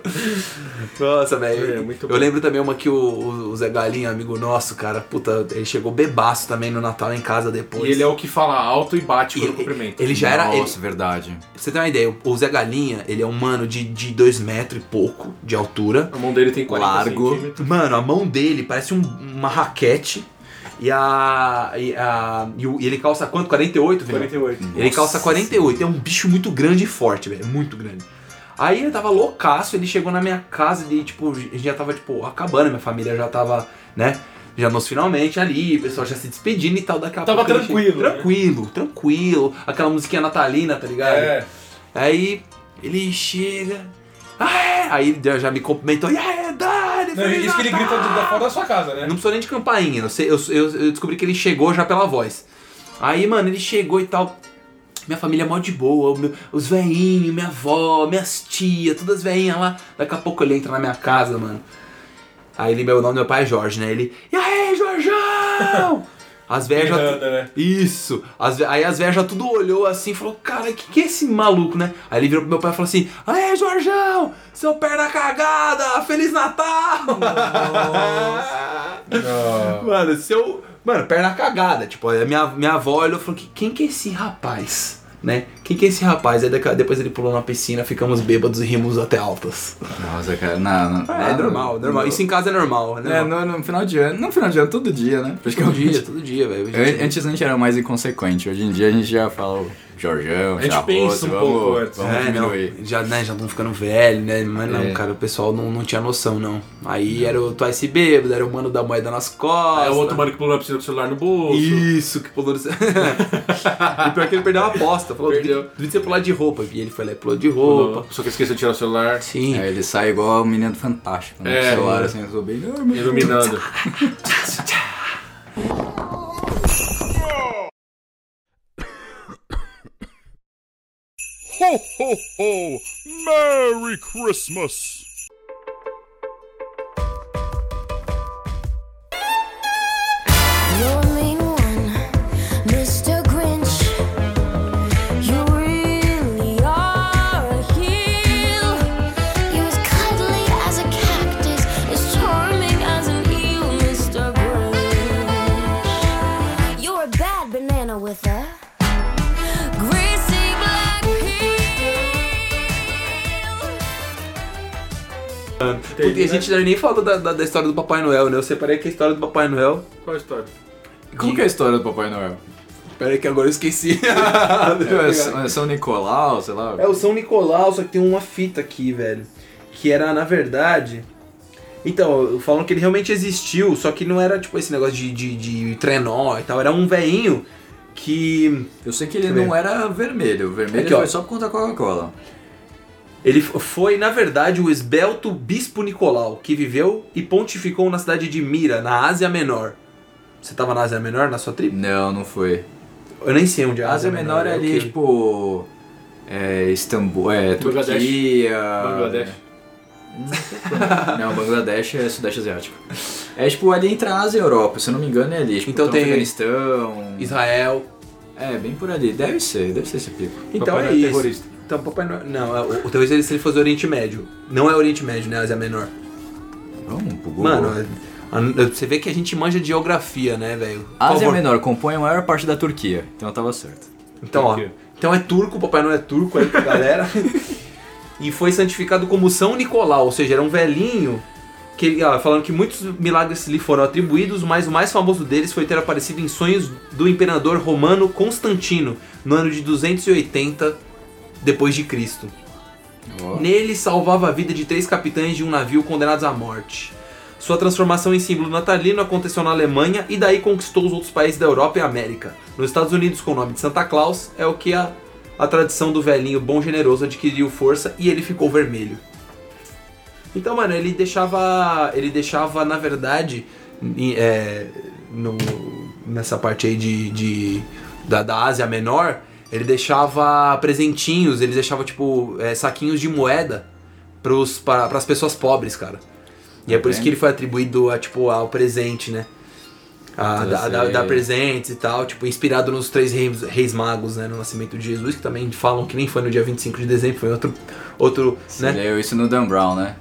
Nossa, velho. É, muito bom. eu lembro também uma que o, o- o Zé Galinha, amigo nosso, cara, puta, ele chegou bebaço também no Natal em casa depois. E ele é o que fala alto e bate E quando ele, cumprimenta. ele já era. ele- Nossa, verdade. pra você ter uma ideia, o Zé Galinha, ele é um mano de 2 de dois metros e pouco de altura. A mão dele tem 40 Largo. centímetros. Mano, a mão dele parece um- uma raquete. E a. E, a, e, o- e ele calça quanto? 48, velho? 48. Ele calça 48. É um bicho muito grande e forte, velho. Muito grande. Aí ele tava loucaço, ele chegou na minha casa e, tipo, a gente já tava, tipo, acabando, minha família já tava, né? Já nos finalmente ali, o pessoal já se despedindo e tal, daqui a Tava pouco. tranquilo, chega- né? Tranquilo, tranquilo. Aquela musiquinha natalina, tá ligado? É. Aí ele chega. Aí ele já- me cumprimentou. E aí, Dani? Não, isso que ele Natal!" grita da fora da sua casa, né? Não precisou nem de campainha. Eu, eu- eu descobri que ele chegou já pela voz. Aí, mano, ele chegou e tal. Minha família é mó de boa. meu- os veinhos, minha avó, minhas tias, todas as veinhas lá. Daqui a pouco ele entra na minha casa, mano. Aí ele, meu nome do meu pai é Jorge, né? Ele. E aí, Jorjão? [LAUGHS] As velhas já. Né? Isso. As aí as velhas já tudo olhou assim e falou, cara, que que é esse maluco, né? Aí ele virou pro meu pai e falou assim, Aê, Jorjão, seu perna cagada, Feliz Natal! [LAUGHS] Mano, seu... Mano, perna cagada. Tipo, a minha, minha avó olhou e falou, "Que- quem que é esse rapaz? Né? Quem que é esse rapaz? Aí depois ele pulou na piscina, ficamos bêbados e rimos até altas. Nossa, cara, não, não, É, normal, normal. Isso em casa é normal, né? É, no, no final de ano, no final de ano, todo dia, né? Todo dia, todo dia, velho. Antes a gente era mais inconsequente, hoje em dia a gente já fala Jorjão, A gente pensa um vamos, pouco antes. Vamos é, não, diminuir. já, né, já estão ficando velho, né? Mas não, É. cara, o pessoal não, não tinha noção, não. Aí era o Twice bêbado, era o mano da moeda nas costas. É o outro mano que pulou na piscina com o celular no bolso. Isso, que pulou no... [LAUGHS] E pior que ele perdeu a aposta. Falou, Perdeu. devia ser pular de roupa. E ele foi lá e pulou de roupa. Só que esqueceu de tirar o celular. Sim. Aí ele sai igual o menino Fantástico, né? É. O celular assim, eu sou bem... "Ah, meu Iluminando. [LAUGHS] Ho, ho, ho! Merry Christmas! Peel. Puta, e a gente nem falou da, da, da história do Papai Noel, né? Eu separei aqui a história do Papai Noel. Qual a história? Como que é a história do Papai Noel? Pera aí que agora eu esqueci. [LAUGHS] É São- São Nicolau, sei lá. É o São Nicolau, só que tem uma fita aqui, velho. Que era, na verdade. Então, falam que ele realmente existiu, só que não era tipo esse negócio de, de, de trenó e tal. Era um veinho que. Eu sei que ele não era vermelho, o vermelho Aqui, ó. foi só por conta da Coca-Cola. Ele foi, na verdade, o esbelto bispo Nicolau, que viveu e pontificou na cidade de Mira, na Ásia Menor. Você tava na Ásia Menor, na sua tribo? Não, não foi. Eu nem sei onde é a A Ásia Menor é ali, tipo. É, Istambul, é, Bangladesh. Turquia. Bangladesh. Não, Bangladesh é Sudeste Asiático. É tipo ali entre a Ásia e a Europa, se eu não me engano é ali. Tipo, Então tem- Afeganistão. Israel. É, bem por ali. Deve ser, deve ser esse pico. Então Papai é Noel isso. terrorista. Então, Papai Noel. Não, é, o, talvez ele, se ele fosse do Oriente Médio. Não é Oriente Médio, né? Ásia Menor. Vamos pro Google. Mano, é- a- você vê que a gente manja de geografia, né, velho? Ásia favor. Menor compõe a maior parte da Turquia, então eu tava certo. Então, ó. Então é turco, Papai Noel é turco aí [LAUGHS] pra galera. e foi santificado como São Nicolau, ou seja, era um velhinho que ele- ah, falando que muitos milagres lhe foram atribuídos, mas o mais famoso deles foi ter aparecido em sonhos do imperador romano Constantino no ano de 280 depois de Cristo. Nele salvava a vida de três capitães de um navio condenados à morte. Sua transformação em símbolo natalino aconteceu na Alemanha e daí conquistou os outros países da Europa e América. Nos Estados Unidos, com o nome de Santa Claus, é o que a, a tradição do velhinho bom generoso adquiriu força e ele ficou vermelho. Então, mano, ele deixava. Ele deixava, na verdade, é, no- nessa parte aí de, de- da, da Ásia Menor, ele deixava presentinhos, ele deixava, tipo, é, saquinhos de moeda pros, para as pessoas pobres, cara. E é por isso que ele foi atribuído a, tipo, ao presente, né? A, da, da- dar presentes e tal, tipo, inspirado nos três reis, reis magos, né? No nascimento de Jesus, que também falam que nem foi no dia 25 de dezembro, foi outro, outro Você né? leu isso no Dan Brown, né?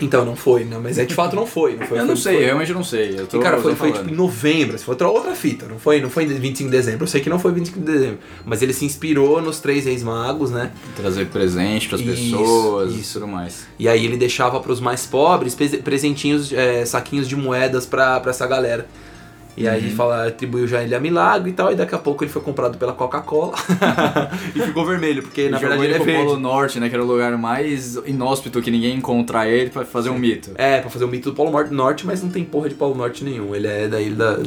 Então, não foi, não, mas é de fato não foi. Não foi eu foi- não sei, foi- eu realmente não sei. Eu tô, E, cara, foi, foi tipo em novembro, foi outra, outra fita, não foi, não foi em 25 de dezembro. Eu sei que não foi 25 de dezembro, mas ele se inspirou nos três reis magos, né? Trazer presente pras Isso, pessoas e isso. tudo mais. E aí ele deixava pros mais pobres pre- presentinhos, é, saquinhos de moedas pra, pra essa galera. E aí Uhum. fala, atribuiu já ele a milagre e tal, e daqui a pouco ele foi comprado pela Coca-Cola [LAUGHS] e ficou vermelho, porque na verdade ele é pro verde. Polo Norte, né? Que era o lugar mais inóspito que ninguém encontra ele pra fazer um mito. É, pra fazer o mito do Polo Norte, mas não tem porra de Polo Norte nenhum. Ele é da ilha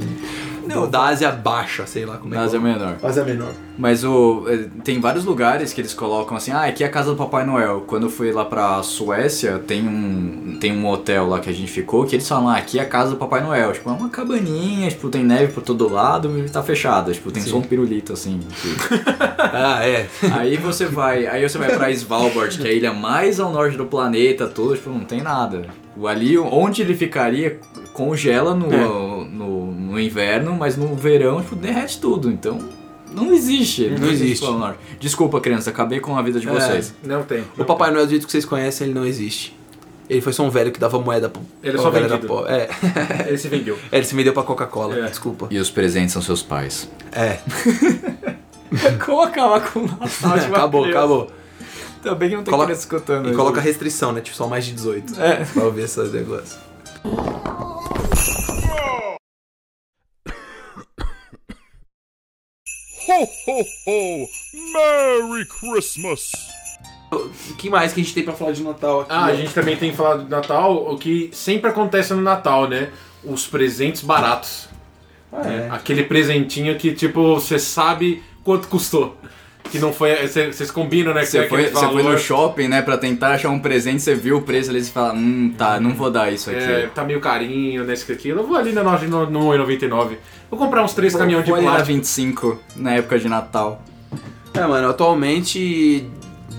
da, da Ásia Baixa, sei lá como é que Ásia. Menor. Ásia Menor. Mas o, eh, tem vários lugares que eles colocam assim, ah, aqui é a casa do Papai Noel. Quando eu fui lá pra Suécia, tem um, tem um hotel lá que a gente ficou, que eles falam, ah, aqui é a casa do Papai Noel. Tipo, é uma cabaninha, tipo, tem neve por todo lado e tá fechada. Tipo, tem só um pirulito assim. [LAUGHS] Ah, é. [LAUGHS] aí você vai, aí você vai pra Svalbard, que é a ilha mais ao norte do planeta, todo, tipo, não tem nada. Ali, onde ele ficaria, congela no, É. no, no inverno, mas no verão, tipo, derrete tudo. Então, não existe. Não existe. Polo Norte. Desculpa, criança, acabei com a vida de É. vocês. Não tem. O Papai Noel, do jeito que vocês conhecem, ele não existe. Ele foi só um velho que dava moeda pro, Ele é pra só vendido. po- É. [LAUGHS] Ele se vendeu. É, ele se vendeu pra Coca-Cola, É. desculpa. E os presentes são seus pais. É, [LAUGHS] Como acabar com o Natal de [LAUGHS] acabou, criança? acabou. Ainda bem que não tem Coloca- criança escutando. E coloca restrição, né? Tipo, só mais de 18. É. Pra ouvir esses negócios. Ho, ho, ho! Merry Christmas! O que mais que a gente tem pra falar de Natal aqui? Ah, a gente também tem falado do Natal, o que sempre acontece no Natal, né? Os presentes baratos. Ah, é. Aquele presentinho que, tipo, você sabe quanto custou. Que não foi. cê- Vocês combinam, né? Você é foi, você foi no shopping, né, pra tentar achar um presente, você viu o preço ali e fala, hum, tá, não vou dar isso aqui. É, tá meio carinho, né? Isso aqui. Eu vou ali na loja no, no 1,99. Vou comprar uns três caminhões de plástico. 25, na época de Natal. É, mano, atualmente.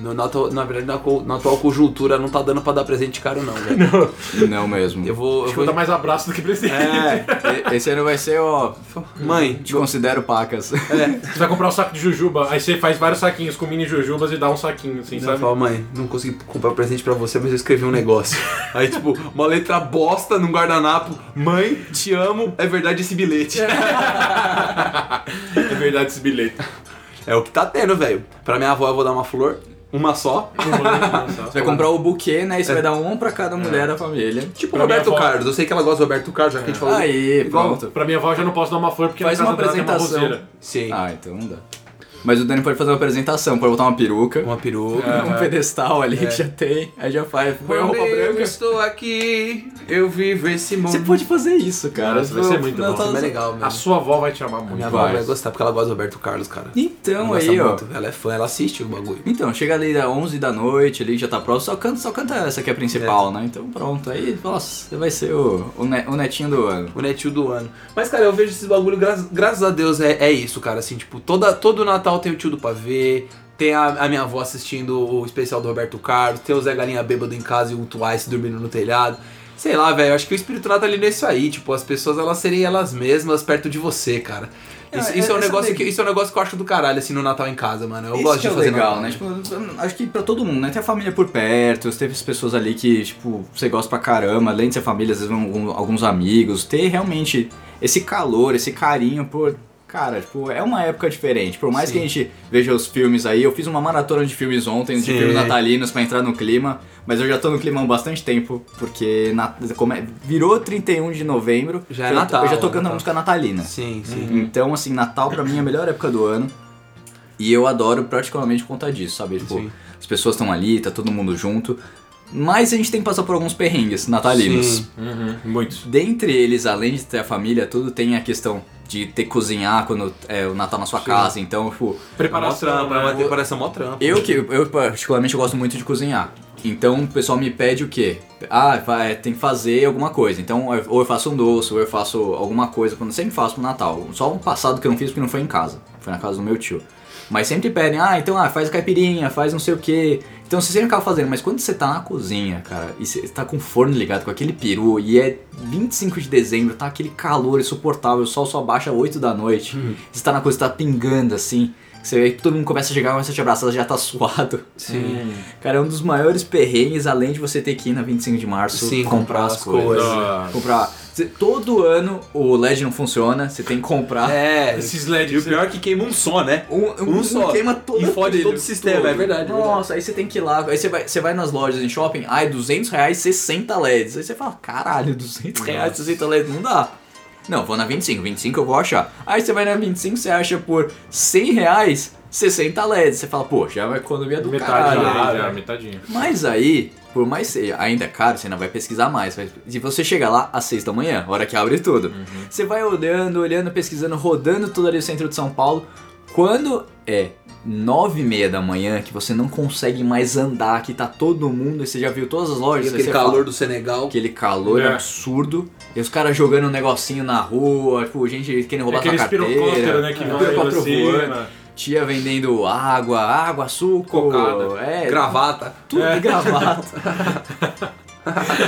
No, na, na verdade, na, na atual conjuntura não tá dando pra dar presente caro, não, velho. [LAUGHS] Não mesmo. Eu vou. Eu Acho vou dar mais abraço do que presente. É, Esse ano vai ser, ó, mãe, te considero pacas. é. [LAUGHS] Você vai comprar um saco de jujuba, aí você faz vários saquinhos com mini jujubas e dá um saquinho, assim, Eu sabe? falo, mãe, não consegui comprar presente pra você, mas eu escrevi um negócio. [LAUGHS] Aí, tipo, uma letra bosta num guardanapo. Mãe, te amo, é verdade esse bilhete. É verdade esse bilhete. É o que tá tendo, velho. Pra minha avó eu vou dar uma flor, uma só. Você vai comprar o buquê, né, e você vai dar um pra cada mulher da família. Tipo Pra Roberto avó- Carlos. Eu sei que ela gosta do Roberto Carlos, já que a gente falou. Aí, pronto. Pra minha avó eu já não posso dar uma flor porque Faz na casa uma dela tem apresentação. roseira. Sim. Ah, então não dá. Mas o Dani pode fazer uma apresentação, pode botar uma peruca, Uma peruca. um pedestal ali que já tem, aí já faz, põe a roupa Quando eu branca. estou aqui, eu vivo esse mundo. Você pode fazer isso, cara. Nossa, vai ser muito bom. Natal- Isso é legal, A mesmo. sua avó vai te amar muito. Minha avó Vai. vai gostar, porque ela gosta do Roberto Carlos, cara. Então Ela gosta aí, ó. muito. Ela é fã, ela assiste o bagulho. Então, chega ali às 11 da noite, ali já tá próximo, só canta, só canta essa que é a principal, né? Então pronto, aí, nossa, você vai ser o, o, ne- o netinho do ano. O netinho do ano. Mas, cara, eu vejo esses bagulho, gra graças a Deus, é, é isso, cara. Assim, tipo, toda, todo Natal tem o tio do pavê, tem a, a minha avó assistindo o especial do Roberto Carlos, tem o Zé Galinha bêbado em casa e o Twice dormindo no telhado. Sei lá, velho, acho que o espírito natalino é isso aí, tipo, as pessoas elas serem elas mesmas perto de você, cara. Isso, É, isso é, um essa negócio daí- que, isso é um negócio que eu acho do caralho, assim, no Natal em casa, mano. Eu Isso gosto que de é fazer legal, Natal. né? Tipo, acho que pra todo mundo, né? Tem a família por perto, teve as pessoas ali que, tipo, você gosta pra caramba, além de ser família, às vezes vão alguns amigos, ter realmente esse calor, esse carinho por Cara, tipo, é uma época diferente. Por mais Sim. que a gente veja os filmes aí, eu fiz uma maratona de filmes ontem, de Sim. filmes natalinos pra entrar no clima, mas eu já tô no clima há bastante tempo, porque na- é- virou 31 de novembro, Já é eu, Natal, eu já tô cantando Natal. música natalina. Sim, sim. Então, assim, Natal pra mim é a melhor época do ano. E eu adoro praticamente por conta disso, sabe? Tipo, Sim. as pessoas estão ali, tá todo mundo junto. Mas a gente tem que passar por alguns perrengues natalinos. Sim. Uhum, muitos. Dentre eles, além de ter a família, tudo tem a questão de ter que cozinhar quando é o Natal na sua casa. Então, tipo, Preparação, trampo, é uma né? preparação mó trampo. eu que eu particularmente gosto muito de cozinhar. Então o pessoal me pede o quê? Ah, vai, tem que fazer alguma coisa. Então eu- ou eu faço um doce, ou eu faço alguma coisa, quando eu sempre faço pro Natal. Só um passado que eu não fiz porque não foi em casa, foi na casa do meu tio. Mas sempre pedem, ah, então ah, faz a caipirinha, faz não sei o quê. Então você sempre acaba fazendo, mas quando você tá na cozinha, cara, e você tá com o forno ligado, com aquele peru, e é 25 de dezembro, tá aquele calor insuportável, o sol só baixa 8 da noite, você tá na coisa, tá pingando assim, você vê que todo mundo começa a chegar, começa a te abraçar, já tá [LAUGHS] suado. Sim. Cara, é um dos maiores perrengues, além de você ter que ir na 25 de março Sim, comprar as coisas. Nossa. Comprar. Cê- Todo ano o LED não funciona, você tem que comprar. É, Esses e o LEDs. pior é que queima um só, né? Um, Um só. queima todo E fode todo o sistema, é verdade, é Nossa, aí você tem que ir lá, aí você vai, você vai nas lojas em shopping, ai, 200 reais 60 LEDs. Aí você fala, caralho, 200 reais 60 LEDs, não dá. Não, vou na 25, 25 eu vou achar. Aí você vai na 25, você acha por 100 reais 60 LEDs. Você fala, pô, já é uma economia do Metadinha caralho. aí já, metadinha. Mas aí, por mais que seja ainda é caro, você ainda vai pesquisar mais. Vai- Se você chega lá às 6 da manhã, hora que abre tudo, você vai olhando, olhando, pesquisando, rodando todo ali o centro de São Paulo. Quando é 9 e meia da manhã, que você não consegue mais andar, que tá todo mundo, e você já viu todas as lojas, E aquele calor fala, do Senegal. aquele calor É. absurdo, e os caras jogando um negocinho na rua, tipo, gente querendo É roubar sua aqueles carteira. né, que é, pirocóptero cima. voando, tia vendendo água, água, suco, Cocada. é, Gravata. tudo de gravata. [LAUGHS]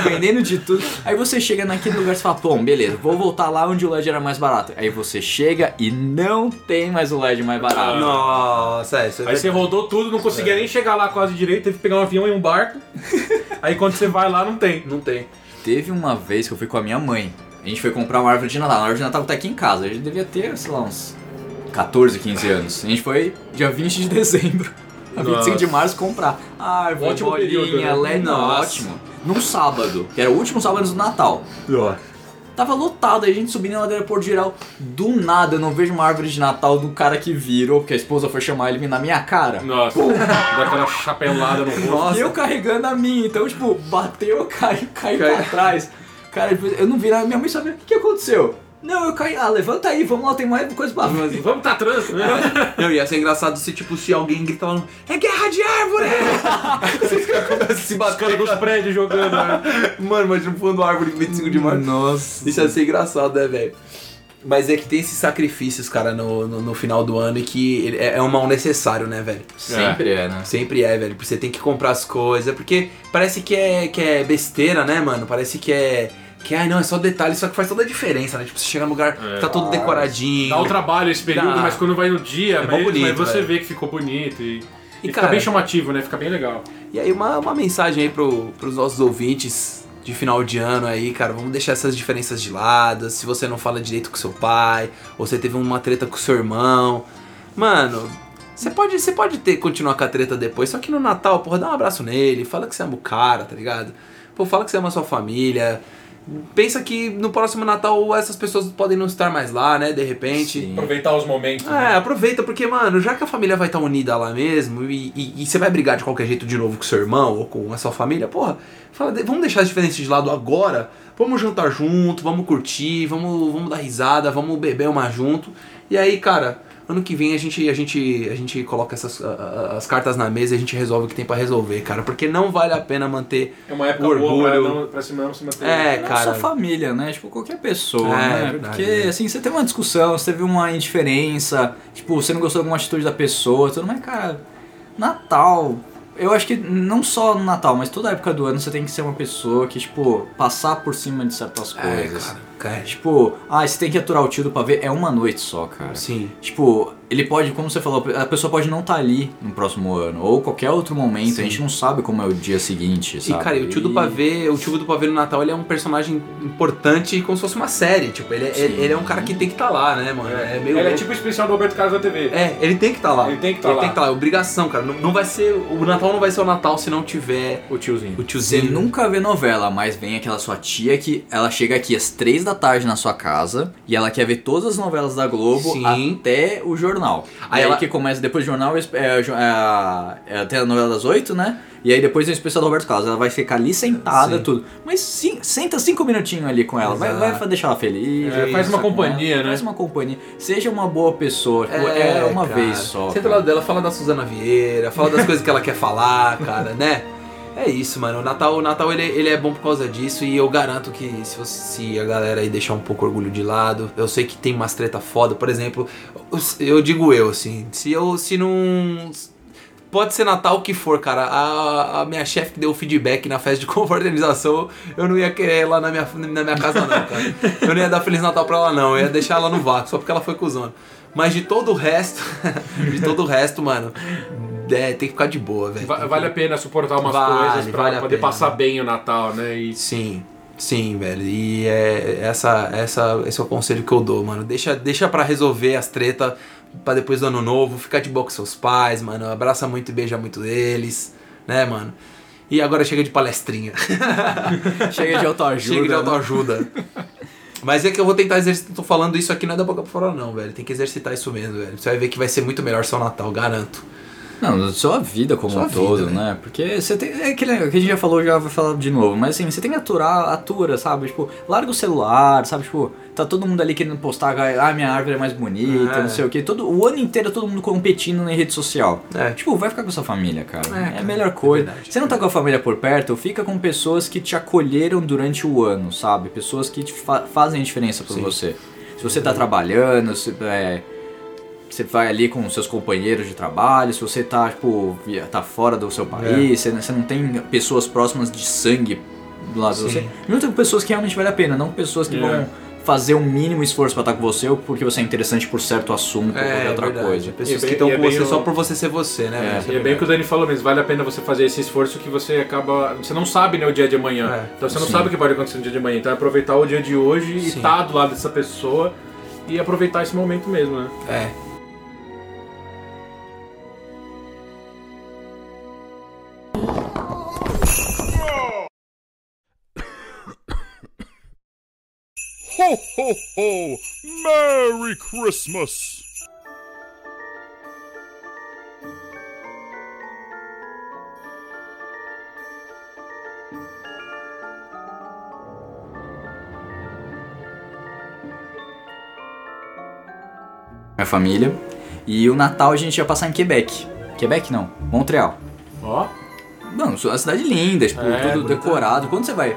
Vendendo de tudo. Aí você chega naquele lugar e fala, bom, beleza, vou voltar lá onde o LED era mais barato. Aí você chega e não tem mais o LED mais barato. Nossa, é, isso é Aí você rodou tudo, não conseguia nem chegar lá quase direito, teve que pegar um avião e um barco. [LAUGHS] Aí quando você vai lá, não tem. Não tem. Teve uma vez que eu fui com a minha mãe. A gente foi comprar uma árvore de Natal. A árvore de Natal tá aqui em casa. A gente devia ter, sei lá, uns 14, 15 anos. A gente foi dia 20 de dezembro. A 25 de março comprar. Árvore, Ótimo bolinha, período, né? LED, Nossa. ótimo. Num sábado, que era o último sábado do Natal. Tava lotado, aí a gente subindo na ladeira por geral. Do nada, eu não vejo uma árvore de Natal do cara que virou, porque a esposa foi chamar ele na minha cara. Nossa, [LAUGHS] dá aquela chapelada no rosto. E eu carregando a minha, então, tipo, bateu, [LAUGHS] caiu, caiu pra trás. Cara, eu não vi nada, minha mãe sabia o que aconteceu. Não, eu caí, ah, levanta aí, vamos lá, tem mais coisa pra ver. Vamos tá trânsito, né? [LAUGHS] Não, ia ser engraçado se, tipo, se alguém grita falando É guerra de árvore! [LAUGHS] Vocês começam a se Os caras bater. dos prédios jogando, né? Mano, imagina fundo árvore 25 de março. Nossa. Isso ia ser engraçado, né, velho? Mas é que tem esses sacrifícios, cara, no, no, no final do ano e que é, é um mal necessário, né, velho? Sempre é, né? Sempre é, velho. Porque você tem que comprar as coisas. Porque parece que é, que é besteira, né, mano? Parece que é. Que, ai, não, é só detalhe, só que faz toda a diferença, né? Tipo, você chega num lugar que tá todo decoradinho. Dá o trabalho esse período, Dá. mas quando vai no dia, É mesmo, bonito, aí você velho. vê que ficou bonito e, e, fica cara- bem chamativo, né? Fica bem legal. E aí, uma, uma mensagem aí pro, pros nossos ouvintes de final de ano aí, cara. Vamos deixar essas diferenças de lado. Se você não fala direito com seu pai, ou você teve uma treta com seu irmão. Mano, você pode, você pode ter, continuar com a treta depois, só que no Natal, porra, dá um abraço nele, fala que você ama o cara, tá ligado? Pô, fala que você ama a sua família. Pensa que no próximo Natal essas pessoas podem não estar mais lá, né? De repente. Sim. Aproveitar os momentos. É, aproveita, porque, mano, já que a família vai estar unida lá mesmo e, e- e você vai brigar de qualquer jeito de novo com seu irmão ou com a sua família, porra, fala, vamos deixar as diferenças de lado agora, vamos jantar junto, vamos curtir, vamos, vamos dar risada, vamos beber uma junto. E aí, cara, ano que vem a gente, a gente, a gente coloca essas, a- as cartas na mesa e a gente resolve o que tem pra resolver, cara, porque não vale a pena manter É uma época o boa pra, orgulho. não, pra se não se manter. É, Não cara. só família, né? Tipo, qualquer pessoa, É, né? é verdade, Porque, né? assim, você teve uma discussão, você teve uma indiferença, tipo, você não gostou de alguma atitude da pessoa, tudo, mas, cara, Natal. Eu acho que não só no Natal, mas toda época do ano você tem que ser uma pessoa que, tipo, passar por cima de certas É, coisas. cara, cara. Tipo, ah, você tem que aturar o tio do pavê, é uma noite só, cara. Sim. Tipo, ele pode, como você falou, a pessoa pode não estar ali no próximo ano, ou qualquer outro momento, a gente não sabe como é o dia seguinte, E sabe? cara, e o tio do pavê, o tio do pavê no Natal, ele é um personagem importante como se fosse uma série. Tipo, ele é, ele, ele é um cara que tem que estar lá, né, mano? É, meio Ele é tipo o especial do Roberto Carlos da TV. É, ele tem que estar lá. Ele tem que tá Ele lá. tem que estar lá. É obrigação, cara. Não, não vai ser. O Natal não vai ser o Natal se não tiver O tiozinho. o Você tiozinho. nunca vê novela, mas vem aquela sua tia que ela chega aqui às três da tarde na sua casa e ela quer ver todas as novelas da Globo Sim. até o jornal. Aí Aí, ela- que começa depois do jornal, é, é, é, até a novela das oito, né? E aí depois tem o especial do Roberto Carlos. Ela vai ficar ali sentada, Sim. tudo. Mas sim, senta cinco minutinhos ali com ela. Vai, vai deixar ela feliz. É, faz uma companhia, né? Faz uma companhia. Seja uma boa pessoa. tipo, É, uma cara. vez só. Senta ao cara. lado dela, fala da Suzana Vieira, fala das coisas que ela quer falar, [LAUGHS] cara, né? É isso, mano. O Natal, o Natal ele, ele é bom por causa disso e eu garanto que se, você, se a galera aí deixar um pouco orgulho de lado, eu sei que tem umas treta foda, por exemplo, eu, digo eu, assim, se eu se não. Pode ser Natal o que for, cara. A, a minha chefe deu feedback na festa de [LAUGHS] confraternização, eu não ia querer ela na minha, na minha casa, não, cara. Eu não ia dar Feliz Natal pra ela, não. Eu ia deixar ela no vácuo, só porque ela foi cuzona. Mas de todo o resto, [LAUGHS] de todo o resto, mano, é, tem que ficar de boa, velho. Va- Vale a pena suportar umas Vale, coisas pra vale poder pena. passar bem o Natal, né? E Sim, sim, velho. E é, essa, essa, esse é o conselho que eu dou, mano. Deixa, deixa pra resolver as tretas pra depois do ano novo. Ficar de boa com seus pais, mano. Abraça muito e beija muito eles, né, mano? E agora chega de palestrinha. [LAUGHS] Chega de autoajuda. chega de né? autoajuda. [LAUGHS] Mas é que eu vou tentar exercitar. Tô falando isso aqui não é da boca pra fora, não, velho. Tem que exercitar isso mesmo, velho. Você vai ver que vai ser muito melhor seu Natal, garanto. Não, sua vida como Sua um todo, vida, né? Porque você tem. É aquele que a gente já falou, já vai falar de novo. Mas assim, você tem que aturar, atura, sabe? Tipo, larga o celular, sabe? Tipo, tá todo mundo ali querendo postar, ah, minha árvore é mais bonita, É. não sei o que. Todo, o ano inteiro todo mundo competindo na rede social. É. Tipo, vai ficar com a sua família, cara. É, É, a melhor é coisa. verdade. você não tá com a família por perto, fica com pessoas que te acolheram durante o ano, sabe? Pessoas que te fa- fazem diferença por Sim. você. Se você tá trabalhando, se, é, você vai ali com seus companheiros de trabalho, se você tá, tipo, tá fora do seu país, você, você não tem pessoas próximas de sangue do lado de Sim. você. Junta com pessoas que realmente vale a pena, não pessoas que É. vão fazer o mínimo esforço pra estar com você ou porque você é interessante por certo assunto ou qualquer outra verdade. coisa. Pessoas E é bem- que estão e é com bem você o- só por você ser você, né? É. E é bem o que o Dani falou mesmo, vale a pena você fazer esse esforço que você acaba. Você não sabe né, o dia de amanhã. É. Então você não Sim. sabe o que pode acontecer no dia de amanhã. Então é aproveitar o dia de hoje e Sim. estar do lado dessa pessoa e aproveitar esse momento mesmo, né? É. Ho, ho, ho! Merry Christmas! Minha família. E o Natal a gente ia passar em Quebec. Quebec não, Montreal. Ó. Mano, a cidade linda, tipo, É, tudo bonita. decorado. Quando você vai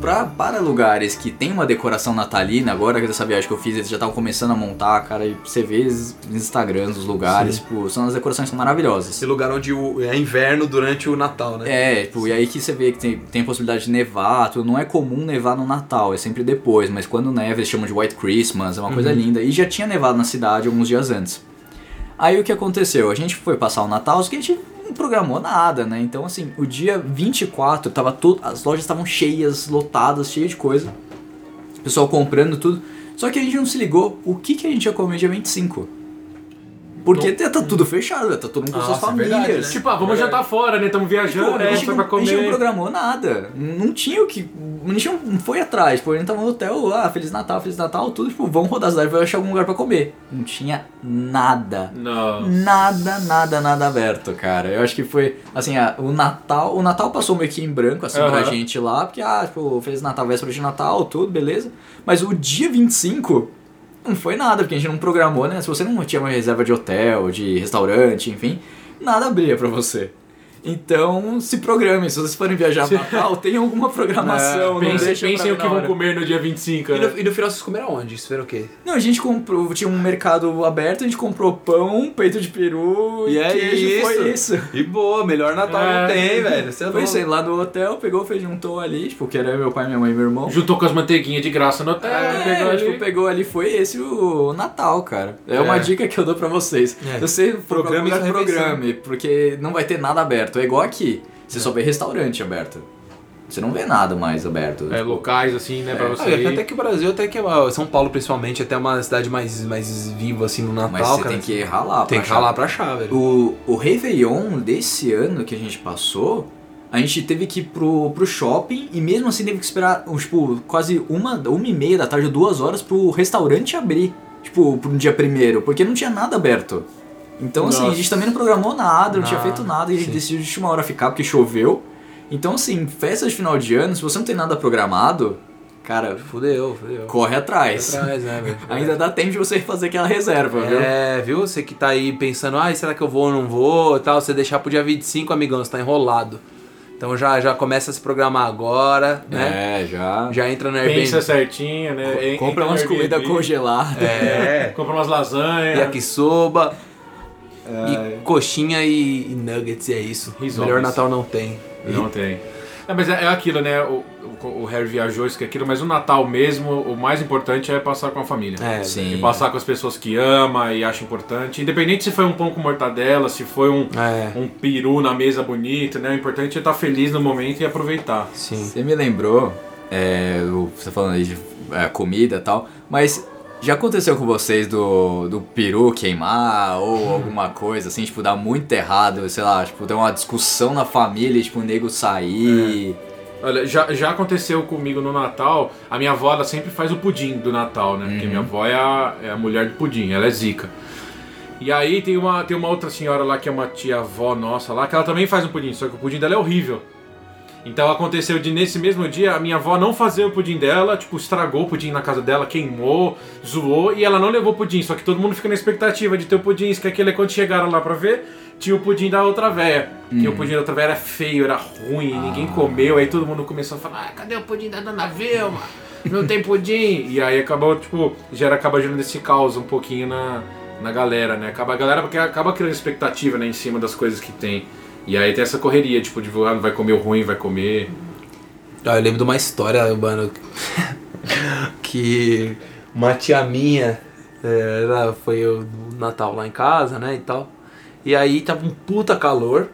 pra, para lugares que tem uma decoração natalina, agora dessa viagem que eu fiz, eles já estavam começando a montar, cara, e você vê nos Instagrams dos lugares, tipo, são as decorações são maravilhosas. Esse lugar onde o- é inverno durante o Natal, né? É, tipo, e aí que você vê que tem, tem possibilidade de nevar, tudo. não é comum nevar no Natal, é sempre depois, mas quando neva eles chamam de White Christmas, é uma coisa linda. E já tinha nevado na cidade alguns dias antes. Aí o que aconteceu? A gente foi passar o Natal, só que a gente não programou nada, né? Então, assim, o dia 24, tava tudo, as lojas estavam cheias, lotadas, cheias de coisa. O pessoal comprando tudo. Só que a gente não se ligou o que, que a gente ia comer dia 25. Porque tá tudo fechado, tá todo mundo com suas é verdade, famílias. né? Tipo, ah, vamos jantar fora, né? Estamos viajando, né? a, gente Só não, pra a gente não comer. programou nada. Não tinha o que. A gente não não foi atrás. Pô, a gente tava no hotel, ah, Feliz Natal, Feliz Natal, tudo, tipo, vamos rodar a cidade, vai achar algum lugar pra comer. Não tinha nada. Não. Nada, nada, nada aberto, cara. Eu acho que foi, assim, a- o Natal, o Natal passou meio que em branco, assim, pra Aham. gente lá, porque, ah, tipo, Feliz Natal, véspera de Natal, tudo, beleza. Mas o dia 25, não foi nada, porque a gente não programou, né? Se você não tinha uma reserva de hotel, de restaurante, enfim, nada abria pra você. Então, se programem. Se vocês forem viajar no Natal, tenham alguma [LAUGHS] programação. não Pensem, deixa pensem pra o que vão comer no dia 25, E né? no, e no final vocês comeram onde? Isso era o quê? Não, a gente comprou, tinha um mercado aberto, a gente comprou pão, peito de peru e, E é queijo, isso. foi isso. E boa, melhor Natal É. não tem, velho. Você é Foi isso aí, lá no hotel, pegou, fez, juntou ali, tipo, que era meu pai, minha mãe e meu irmão. Juntou com as manteiguinhas de graça no hotel, É, pegou ali. tipo, pegou ali, foi esse o Natal, cara. É, uma É. dica que eu dou pra vocês. É. Programe, sua refeição. programe, porque não vai ter nada aberto. É igual aqui, você só vê restaurante aberto. Você não vê nada mais aberto. É, locais assim, né, pra você Ah, até que o Brasil, até que São Paulo principalmente, até uma cidade mais, mais viva assim no Natal, Mas você cara. tem que ralar Tem pra que achar. ralar pra achar, velho. O, o Réveillon desse ano que a gente passou, a gente teve que ir pro, pro shopping e mesmo assim teve que esperar, tipo, quase uma, uma e meia da tarde, duas horas pro restaurante abrir. Tipo, pro dia primeiro, porque não tinha nada aberto. Então, assim, a Nossa. gente também não programou nada, não, tinha feito nada e a gente sim. decidiu de última hora ficar porque choveu. Então, assim, festa de final de ano, se você não tem nada programado, cara, Fudeu, fudeu. corre atrás. Atrás, né, velho? [LAUGHS] Ainda dá tempo de você fazer aquela reserva, viu? É, viu? Você que tá aí pensando, ai, será que eu vou ou não vou e tal, você deixar pro dia 25, amigão, você tá enrolado. Então já, já começa a se programar agora, né? É, já. Já entra no Airbnb. Pensa certinho, né? En- Compra umas comidas congeladas. É. Compra umas lasanhas. Yakisoba. E coxinha e, e nuggets, e é isso. Risoles. Melhor Natal não tem. Não tem. É, mas é, é aquilo, né? O, o, o Harry viajou, isso que aquilo, mas o Natal mesmo, o mais importante é passar com a família. É, Sim. E passar com as pessoas que ama e acha importante. Independente se foi um pão com mortadela, se foi um, É. um peru na mesa bonito, né? O importante é estar feliz no momento e aproveitar. Sim. Você me lembrou, é, o- você falando aí de é, comida e tal, mas já aconteceu com vocês do, do peru queimar ou alguma coisa assim, tipo, dar muito errado, sei lá, tipo, dar uma discussão na família, tipo, o nego sair. Olha, já, já aconteceu comigo no Natal. A minha avó ela sempre faz o pudim do Natal, né? Porque minha avó é a, é a mulher do pudim, ela é zica. E aí tem uma, tem uma outra senhora lá que é uma tia-avó nossa lá, que ela também faz um pudim, só que o pudim dela é horrível. Então aconteceu de nesse mesmo dia a minha avó não fazer o pudim dela, tipo, estragou o pudim na casa dela, queimou, zoou e ela não levou o pudim. Só que todo mundo fica na expectativa de ter o pudim. Isso que aquele quando chegaram lá pra ver, tinha o pudim da outra véia. Que o pudim da outra véia era feio, era ruim, ninguém comeu. Aí todo mundo começou a falar: ah, cadê o pudim da dona Vilma? Não tem pudim. [LAUGHS] E aí acabou, tipo, já acaba gerando esse caos um pouquinho na, na galera, né? Acaba, a galera porque acaba criando expectativa né, em cima das coisas que tem. E aí tem essa correria, tipo, de ah, vai comer o ruim, vai comer. Ah, eu lembro de uma história, mano, [LAUGHS] que uma tia minha, é, ela foi o Natal lá em casa, né, e tal. E aí tava um puta calor.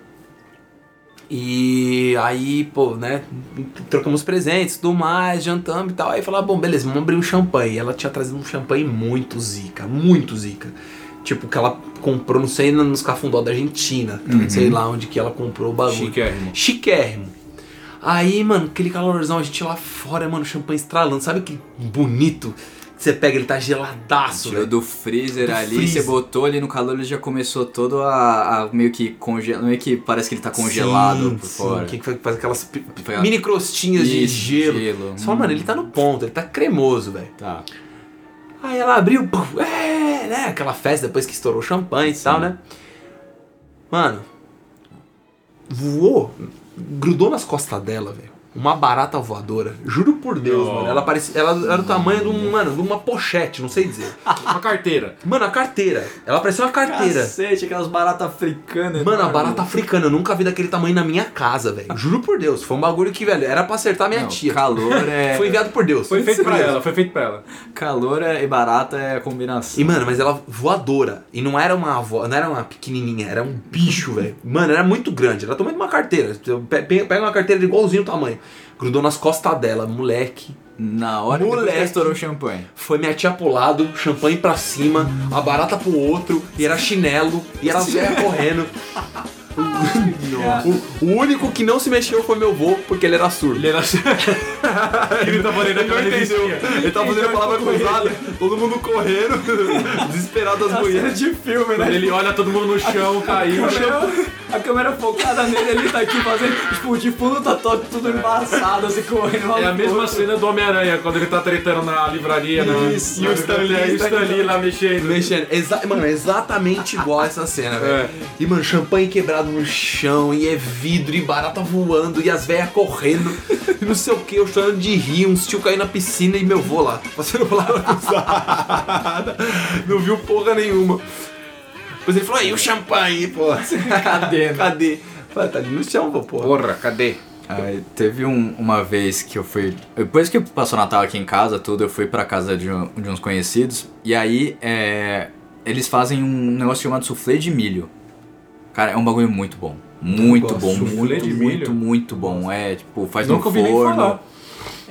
E aí, pô, né, trocamos presentes, tudo mais, jantamos e tal. Aí falou, ah, bom, beleza, vamos abrir um champanhe. Ela tinha trazido um champanhe muito zica, muito zica. Tipo, que ela comprou, não sei, nos cafundó da Argentina. Não sei lá onde que ela comprou o bagulho. Chiquérrimo. Chiquérrimo. Aí, mano, aquele calorzão, a gente lá fora, mano, champanhe estralando. Sabe que bonito? Que você pega, ele tá geladaço, Tirou do freezer Do ali, freezer. você botou ali no calor, ele já começou todo a, a meio que congelado, meio que parece que ele tá congelado Sim, por sim, fora. Que faz, aquelas mini crostinhas de Isso, gelo. gelo. Só, Hum. mano, ele tá no ponto, ele tá cremoso, velho. Tá. Aí ela abriu, puf, é, né? Aquela festa depois que estourou o champanhe e tal, né? Mano, voou, grudou nas costas dela, velho. Uma barata voadora. Juro por Deus, Oh. mano. Ela parecia. Ela era do tamanho de, um, mano, de uma pochete, não sei dizer. [LAUGHS] Uma carteira. Mano, a carteira. Ela parecia uma carteira. Cacete, aquelas baratas africanas. Mano, a barata africana, eu nunca vi daquele tamanho na minha casa, velho. Juro por Deus. Foi um bagulho que, velho, era pra acertar minha Não, tia. calor é. [LAUGHS] Foi enviado por Deus. Foi feito pra ela, foi feito pra ela. Calor é- e barata é a combinação. E, mano, mas ela voadora. E não era uma avó, não era uma pequenininha, era um bicho, velho. Mano, era muito grande. Do tamanho de uma carteira. Pe- pe- Pega uma carteira de igualzinho o tamanho. Grudou nas costas dela, moleque. Na hora que Moleque. depois estourou o champanhe. Foi minha tia pro lado, champanhe pra cima, a barata pro outro, e era chinelo, e era velha correndo. O, o único que não se mexeu foi meu vô, porque ele era surdo. Ele era. [LAUGHS] ele tá fazendo aquela revistinha. Ele tava fazendo a palavra cruzada, todo mundo correndo, [LAUGHS] desesperado as mulheres. de filme, Quando ele olha todo mundo no chão, caiu. A câmera focada nele, ele tá aqui fazendo, tipo, de fundo tá todo, tudo embaçado, assim, correndo lá É a mesma cena do Homem-Aranha, quando ele tá tretando na livraria. na- Isso, na e o Stan Lee biblioteca, e o Stan aqui Lee lá mexendo. Mexendo. Exa mano, é exatamente igual essa cena, velho. É. E, mano, champanhe quebrado no chão, e é vidro, e barata voando, e as velhas correndo, e não sei o que, eu chorando de rir, uns tio caindo na piscina e meu vô lá, passando por lá cruzada. Não viu porra nenhuma. Depois ele falou, aí o champanhe, pô. [LAUGHS] Cadê, né? Cadê? Falei, tá ali no chão, vô, porra. Porra, cadê? Aí, teve um- uma vez que eu fui. Depois que passou o Natal aqui em casa, tudo, eu fui pra casa de, um- de uns conhecidos. E aí, é, eles fazem um negócio chamado soufflé de milho. Cara, é um bagulho muito bom. Muito bom. Muito, de muito, milho? muito bom. É, tipo, faz Nunca no forno.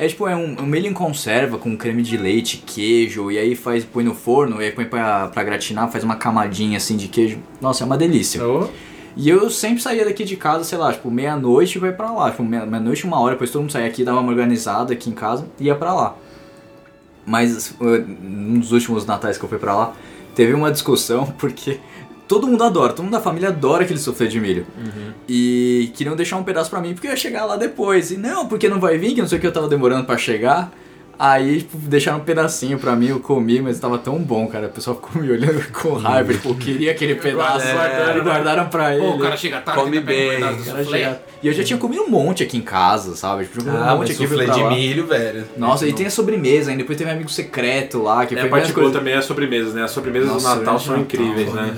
É tipo, é um, um milho em conserva com creme de leite, queijo, e aí faz, põe no forno, e aí põe pra, pra gratinar, faz uma camadinha assim de queijo. Nossa, é uma delícia. Ô, E eu sempre saía daqui de casa, sei lá, tipo, meia-noite e vai pra lá. Tipo, meia- meia-noite, uma hora, depois todo mundo saía aqui, dava uma organizada aqui em casa e ia pra lá. Mas uh, nos últimos natais que eu fui pra lá, teve uma discussão [LAUGHS] porque todo mundo adora, todo mundo da família adora aquele soufflé de milho. E queriam deixar um pedaço pra mim porque eu ia chegar lá depois. E não, porque não vai vir, que não sei o que eu tava demorando pra chegar. Aí, tipo, deixaram um pedacinho pra mim, eu comi, mas tava tão bom, cara. O pessoal ficou me olhando [LAUGHS] com raiva, tipo, eu queria aquele pedaço. Guardaram, e guardaram pra ele. Pô, o cara chega tarde, Come um bem. cara chega- E eu já tinha comido um monte aqui em casa, sabe? Tipo, um Ah, monte aqui de lá. milho, velho. Nossa, e tem a sobremesa ainda, depois teve um amigo secreto lá, que É, foi a a parte boa coisa. também é as sobremesas, né? As sobremesas Nossa, do Natal são Natal, incríveis, né?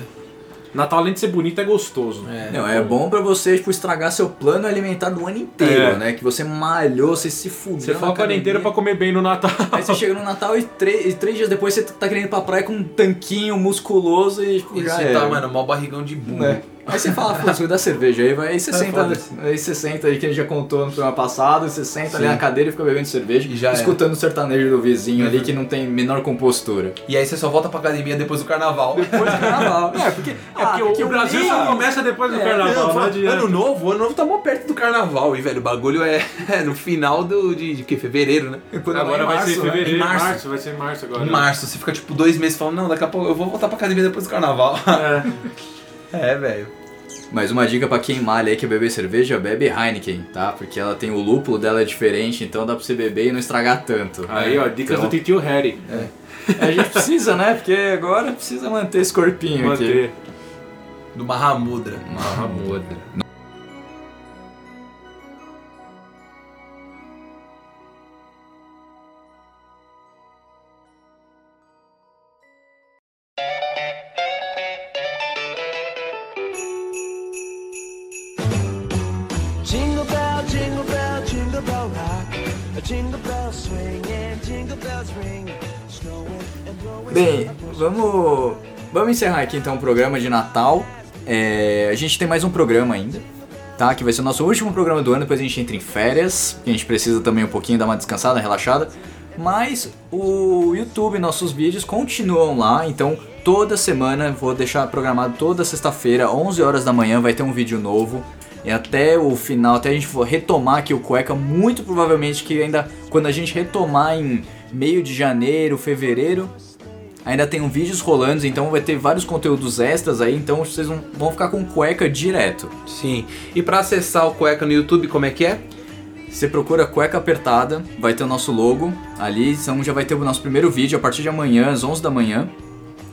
Natal, além de ser bonito, é gostoso. Não, é bom pra você, tipo, estragar seu plano alimentar do ano inteiro, É. né? Que você malhou, você se fudeu Você foca o ano academia. inteiro pra comer bem no Natal. Aí você chega no Natal e, três- e três dias depois você tá querendo ir pra praia com um tanquinho musculoso e tipo, E já você é. tá, mano, mó barrigão de bunda. né? Aí você fala, foda-se, cuida da cerveja. Aí, vai, aí você senta, foda-se. aí você senta aí que a gente já contou no programa passado, você senta ali Sim. na cadeira e fica bebendo cerveja, E já é. escutando o sertanejo do vizinho ali que não tem menor compostura. E aí você só volta pra academia depois do carnaval. Depois do carnaval. É, porque, É porque o Brasil só começa depois do É, carnaval, Não, não ano novo, ano novo tá mó perto do carnaval, e velho, o bagulho é, [LAUGHS] é no final do, de, de que? Fevereiro, né? Agora vai ser né? fevereiro, Em março. março. vai ser março agora. Em março, você fica tipo dois meses falando, não, daqui a pouco eu vou voltar pra academia depois do carnaval. É. [LAUGHS] É, velho. Mas uma dica pra quem malha aí que beber cerveja, bebe Heineken, tá? Porque ela tem o lúpulo dela é diferente, então dá pra você beber e não estragar tanto. Aí, ó, dicas Então, do titio Harry. A gente precisa, né? Porque agora precisa manter esse corpinho aqui. Manter. Do Mahamudra. Mahamudra. Bem, vamos, vamos encerrar aqui então o programa de Natal. É, a gente tem mais um programa ainda, tá? Que vai ser o nosso último programa do ano, depois a gente entra em férias. que A gente precisa também um pouquinho dar uma descansada, relaxada. Mas o YouTube, nossos vídeos continuam lá, então toda semana vou deixar programado toda sexta-feira, 11 horas da manhã, vai ter um vídeo novo. E até o final, até a gente for retomar aqui o Cueca, muito provavelmente que ainda quando a gente retomar em meio de janeiro, fevereiro, Ainda tem um vídeos rolando, então vai ter vários conteúdos extras aí, então vocês vão, ficar com cueca direto. Sim. E pra acessar o cueca no YouTube, como é que é? Você procura cueca apertada, vai ter o nosso logo ali, então já vai ter o nosso primeiro vídeo a partir de amanhã, às 11 da manhã,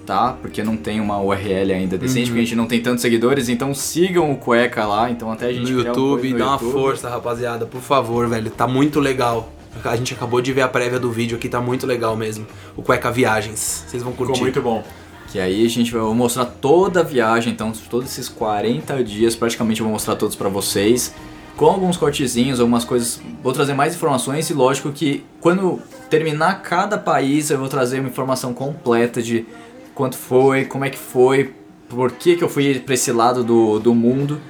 tá? Porque não tem uma URL ainda decente, porque a gente não tem tantos seguidores, então sigam o cueca lá, então até a gente No YouTube, no dá uma YouTube. força, rapaziada, por favor, velho. Tá muito legal. A gente acabou de ver a prévia do vídeo aqui, tá muito legal mesmo. O Cueca Viagens. Vocês vão curtir. Ficou muito bom. Que aí a gente vai mostrar toda a viagem, então todos esses 40 dias praticamente eu vou mostrar todos pra vocês, com alguns cortezinhos, algumas coisas, vou trazer mais informações e lógico que quando terminar cada país eu vou trazer uma informação completa de quanto foi, como é que foi, por que, que eu fui pra esse lado do, do mundo.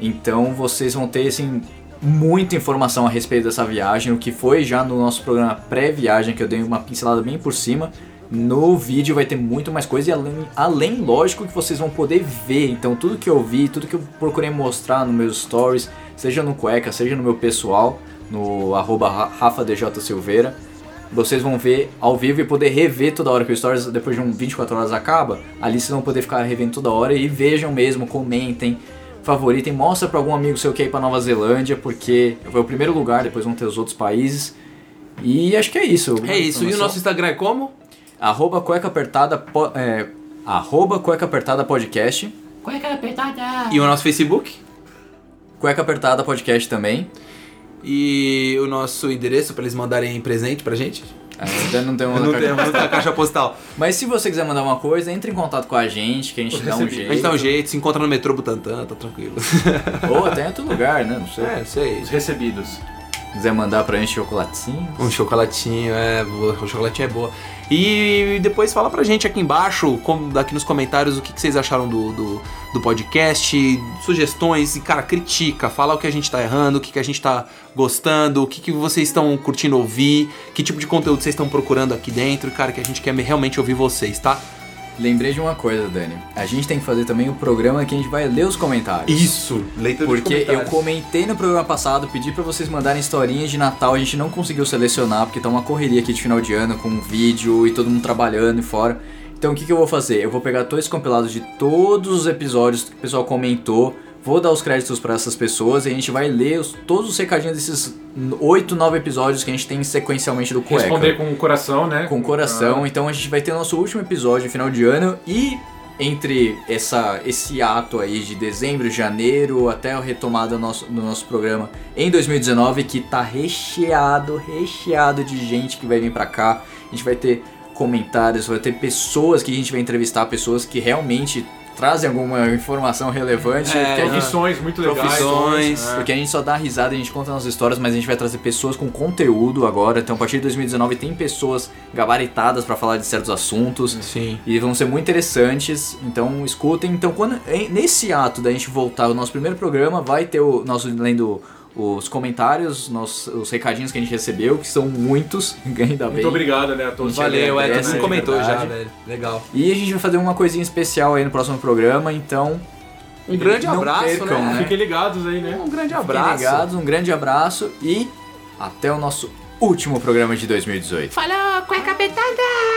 Então vocês vão ter assim muita informação a respeito dessa viagem, o que foi já no nosso programa pré-viagem, que eu dei uma pincelada bem por cima. No vídeo vai ter muito mais coisa e além, além, lógico, que vocês vão poder ver. Então tudo que eu vi, tudo que eu procurei mostrar nos meus stories, seja no Cueca, seja no meu pessoal, no arroba Ra- Rafa DJ Silveira, vocês vão ver ao vivo e poder rever toda hora que o Stories, depois de um 24 horas acaba, ali vocês vão poder ficar revendo toda hora e vejam mesmo, comentem, favoritem, mostra pra algum amigo seu que é ir pra Nova Zelândia, porque foi o primeiro lugar, depois vão ter os outros países. E acho que é isso. É isso. E o nosso Instagram é como? Arroba cueca apertada, po- é, arroba cueca apertada podcast. Cueca apertada. E o nosso Facebook? Cueca apertada podcast também. E o nosso endereço pra eles mandarem presente pra gente? Ainda não tem uma Não temos caixa postal. Mas se você quiser mandar uma coisa, entre em contato com a gente, que a gente dá um A jeito. gente dá um jeito, se encontra no metrô Butantã, tá tranquilo. [LAUGHS] Ou até em outro lugar, né? Não sei. É, sei. Os recebidos. Se quiser mandar pra gente chocolatinho. Um chocolatinho, é, boa, o chocolatinho é boa. E depois fala pra gente aqui embaixo, como, aqui nos comentários, o que, que vocês acharam do, do, do podcast, sugestões, e cara, critica, fala o que a gente tá errando, o que, que a gente tá gostando, o que, que vocês estão curtindo ouvir, que tipo de conteúdo vocês estão procurando aqui dentro, cara, que a gente quer realmente ouvir vocês, tá? Lembrei de uma coisa, Dani. A gente tem que fazer também o programa que a gente vai ler os comentários. Isso, leitura Porque eu comentei no programa passado, pedi pra vocês mandarem historinhas de Natal, a gente não conseguiu selecionar, porque tá uma correria aqui de final de ano com vídeo e todo mundo trabalhando e fora. Então o que, que eu vou fazer? Eu vou pegar todos os compilados de todos os episódios que o pessoal comentou, vou dar os créditos pra essas pessoas e a gente vai ler os- todos os recadinhos desses 8, 9 episódios que a gente tem sequencialmente do Cueca Responder com o coração, né? com o coração. Então a gente vai ter nosso último episódio final de ano e entre essa, esse ato aí de dezembro, janeiro, até a retomada do nosso, do nosso programa em 2019, que tá recheado, recheado de gente que vai vir pra cá. A gente vai ter comentários, vai ter pessoas que a gente vai entrevistar, pessoas que realmente trazem alguma informação relevante. É, Profissões muito legais. Profissões. É. porque a gente só dá risada, a gente conta nossas histórias, mas a gente vai trazer pessoas com conteúdo agora. Então, a partir de 2019, tem pessoas gabaritadas pra falar de certos assuntos. Sim. E vão ser muito interessantes, então escutem. Então, quando nesse ato da gente voltar ao nosso primeiro programa, vai ter o nosso lendo os comentários, nos, os recadinhos que a gente recebeu, que são muitos, [LAUGHS] ainda bem. Muito obrigado, né, a todos. Valeu, é, todo mundo comentou já, velho. Legal. E a gente vai fazer uma coisinha especial aí no próximo programa, então. Um grande não abraço, percam, né? Fiquem ligados aí, né? Um grande Fiquem abraço. ligados, um grande abraço e até o nosso último programa de 2018. Falou, cueca apertada.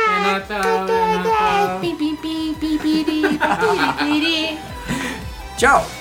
É Natal, é Natal. Pim, pim, pim, pim, piri, [LAUGHS] piri, piri. Tchau!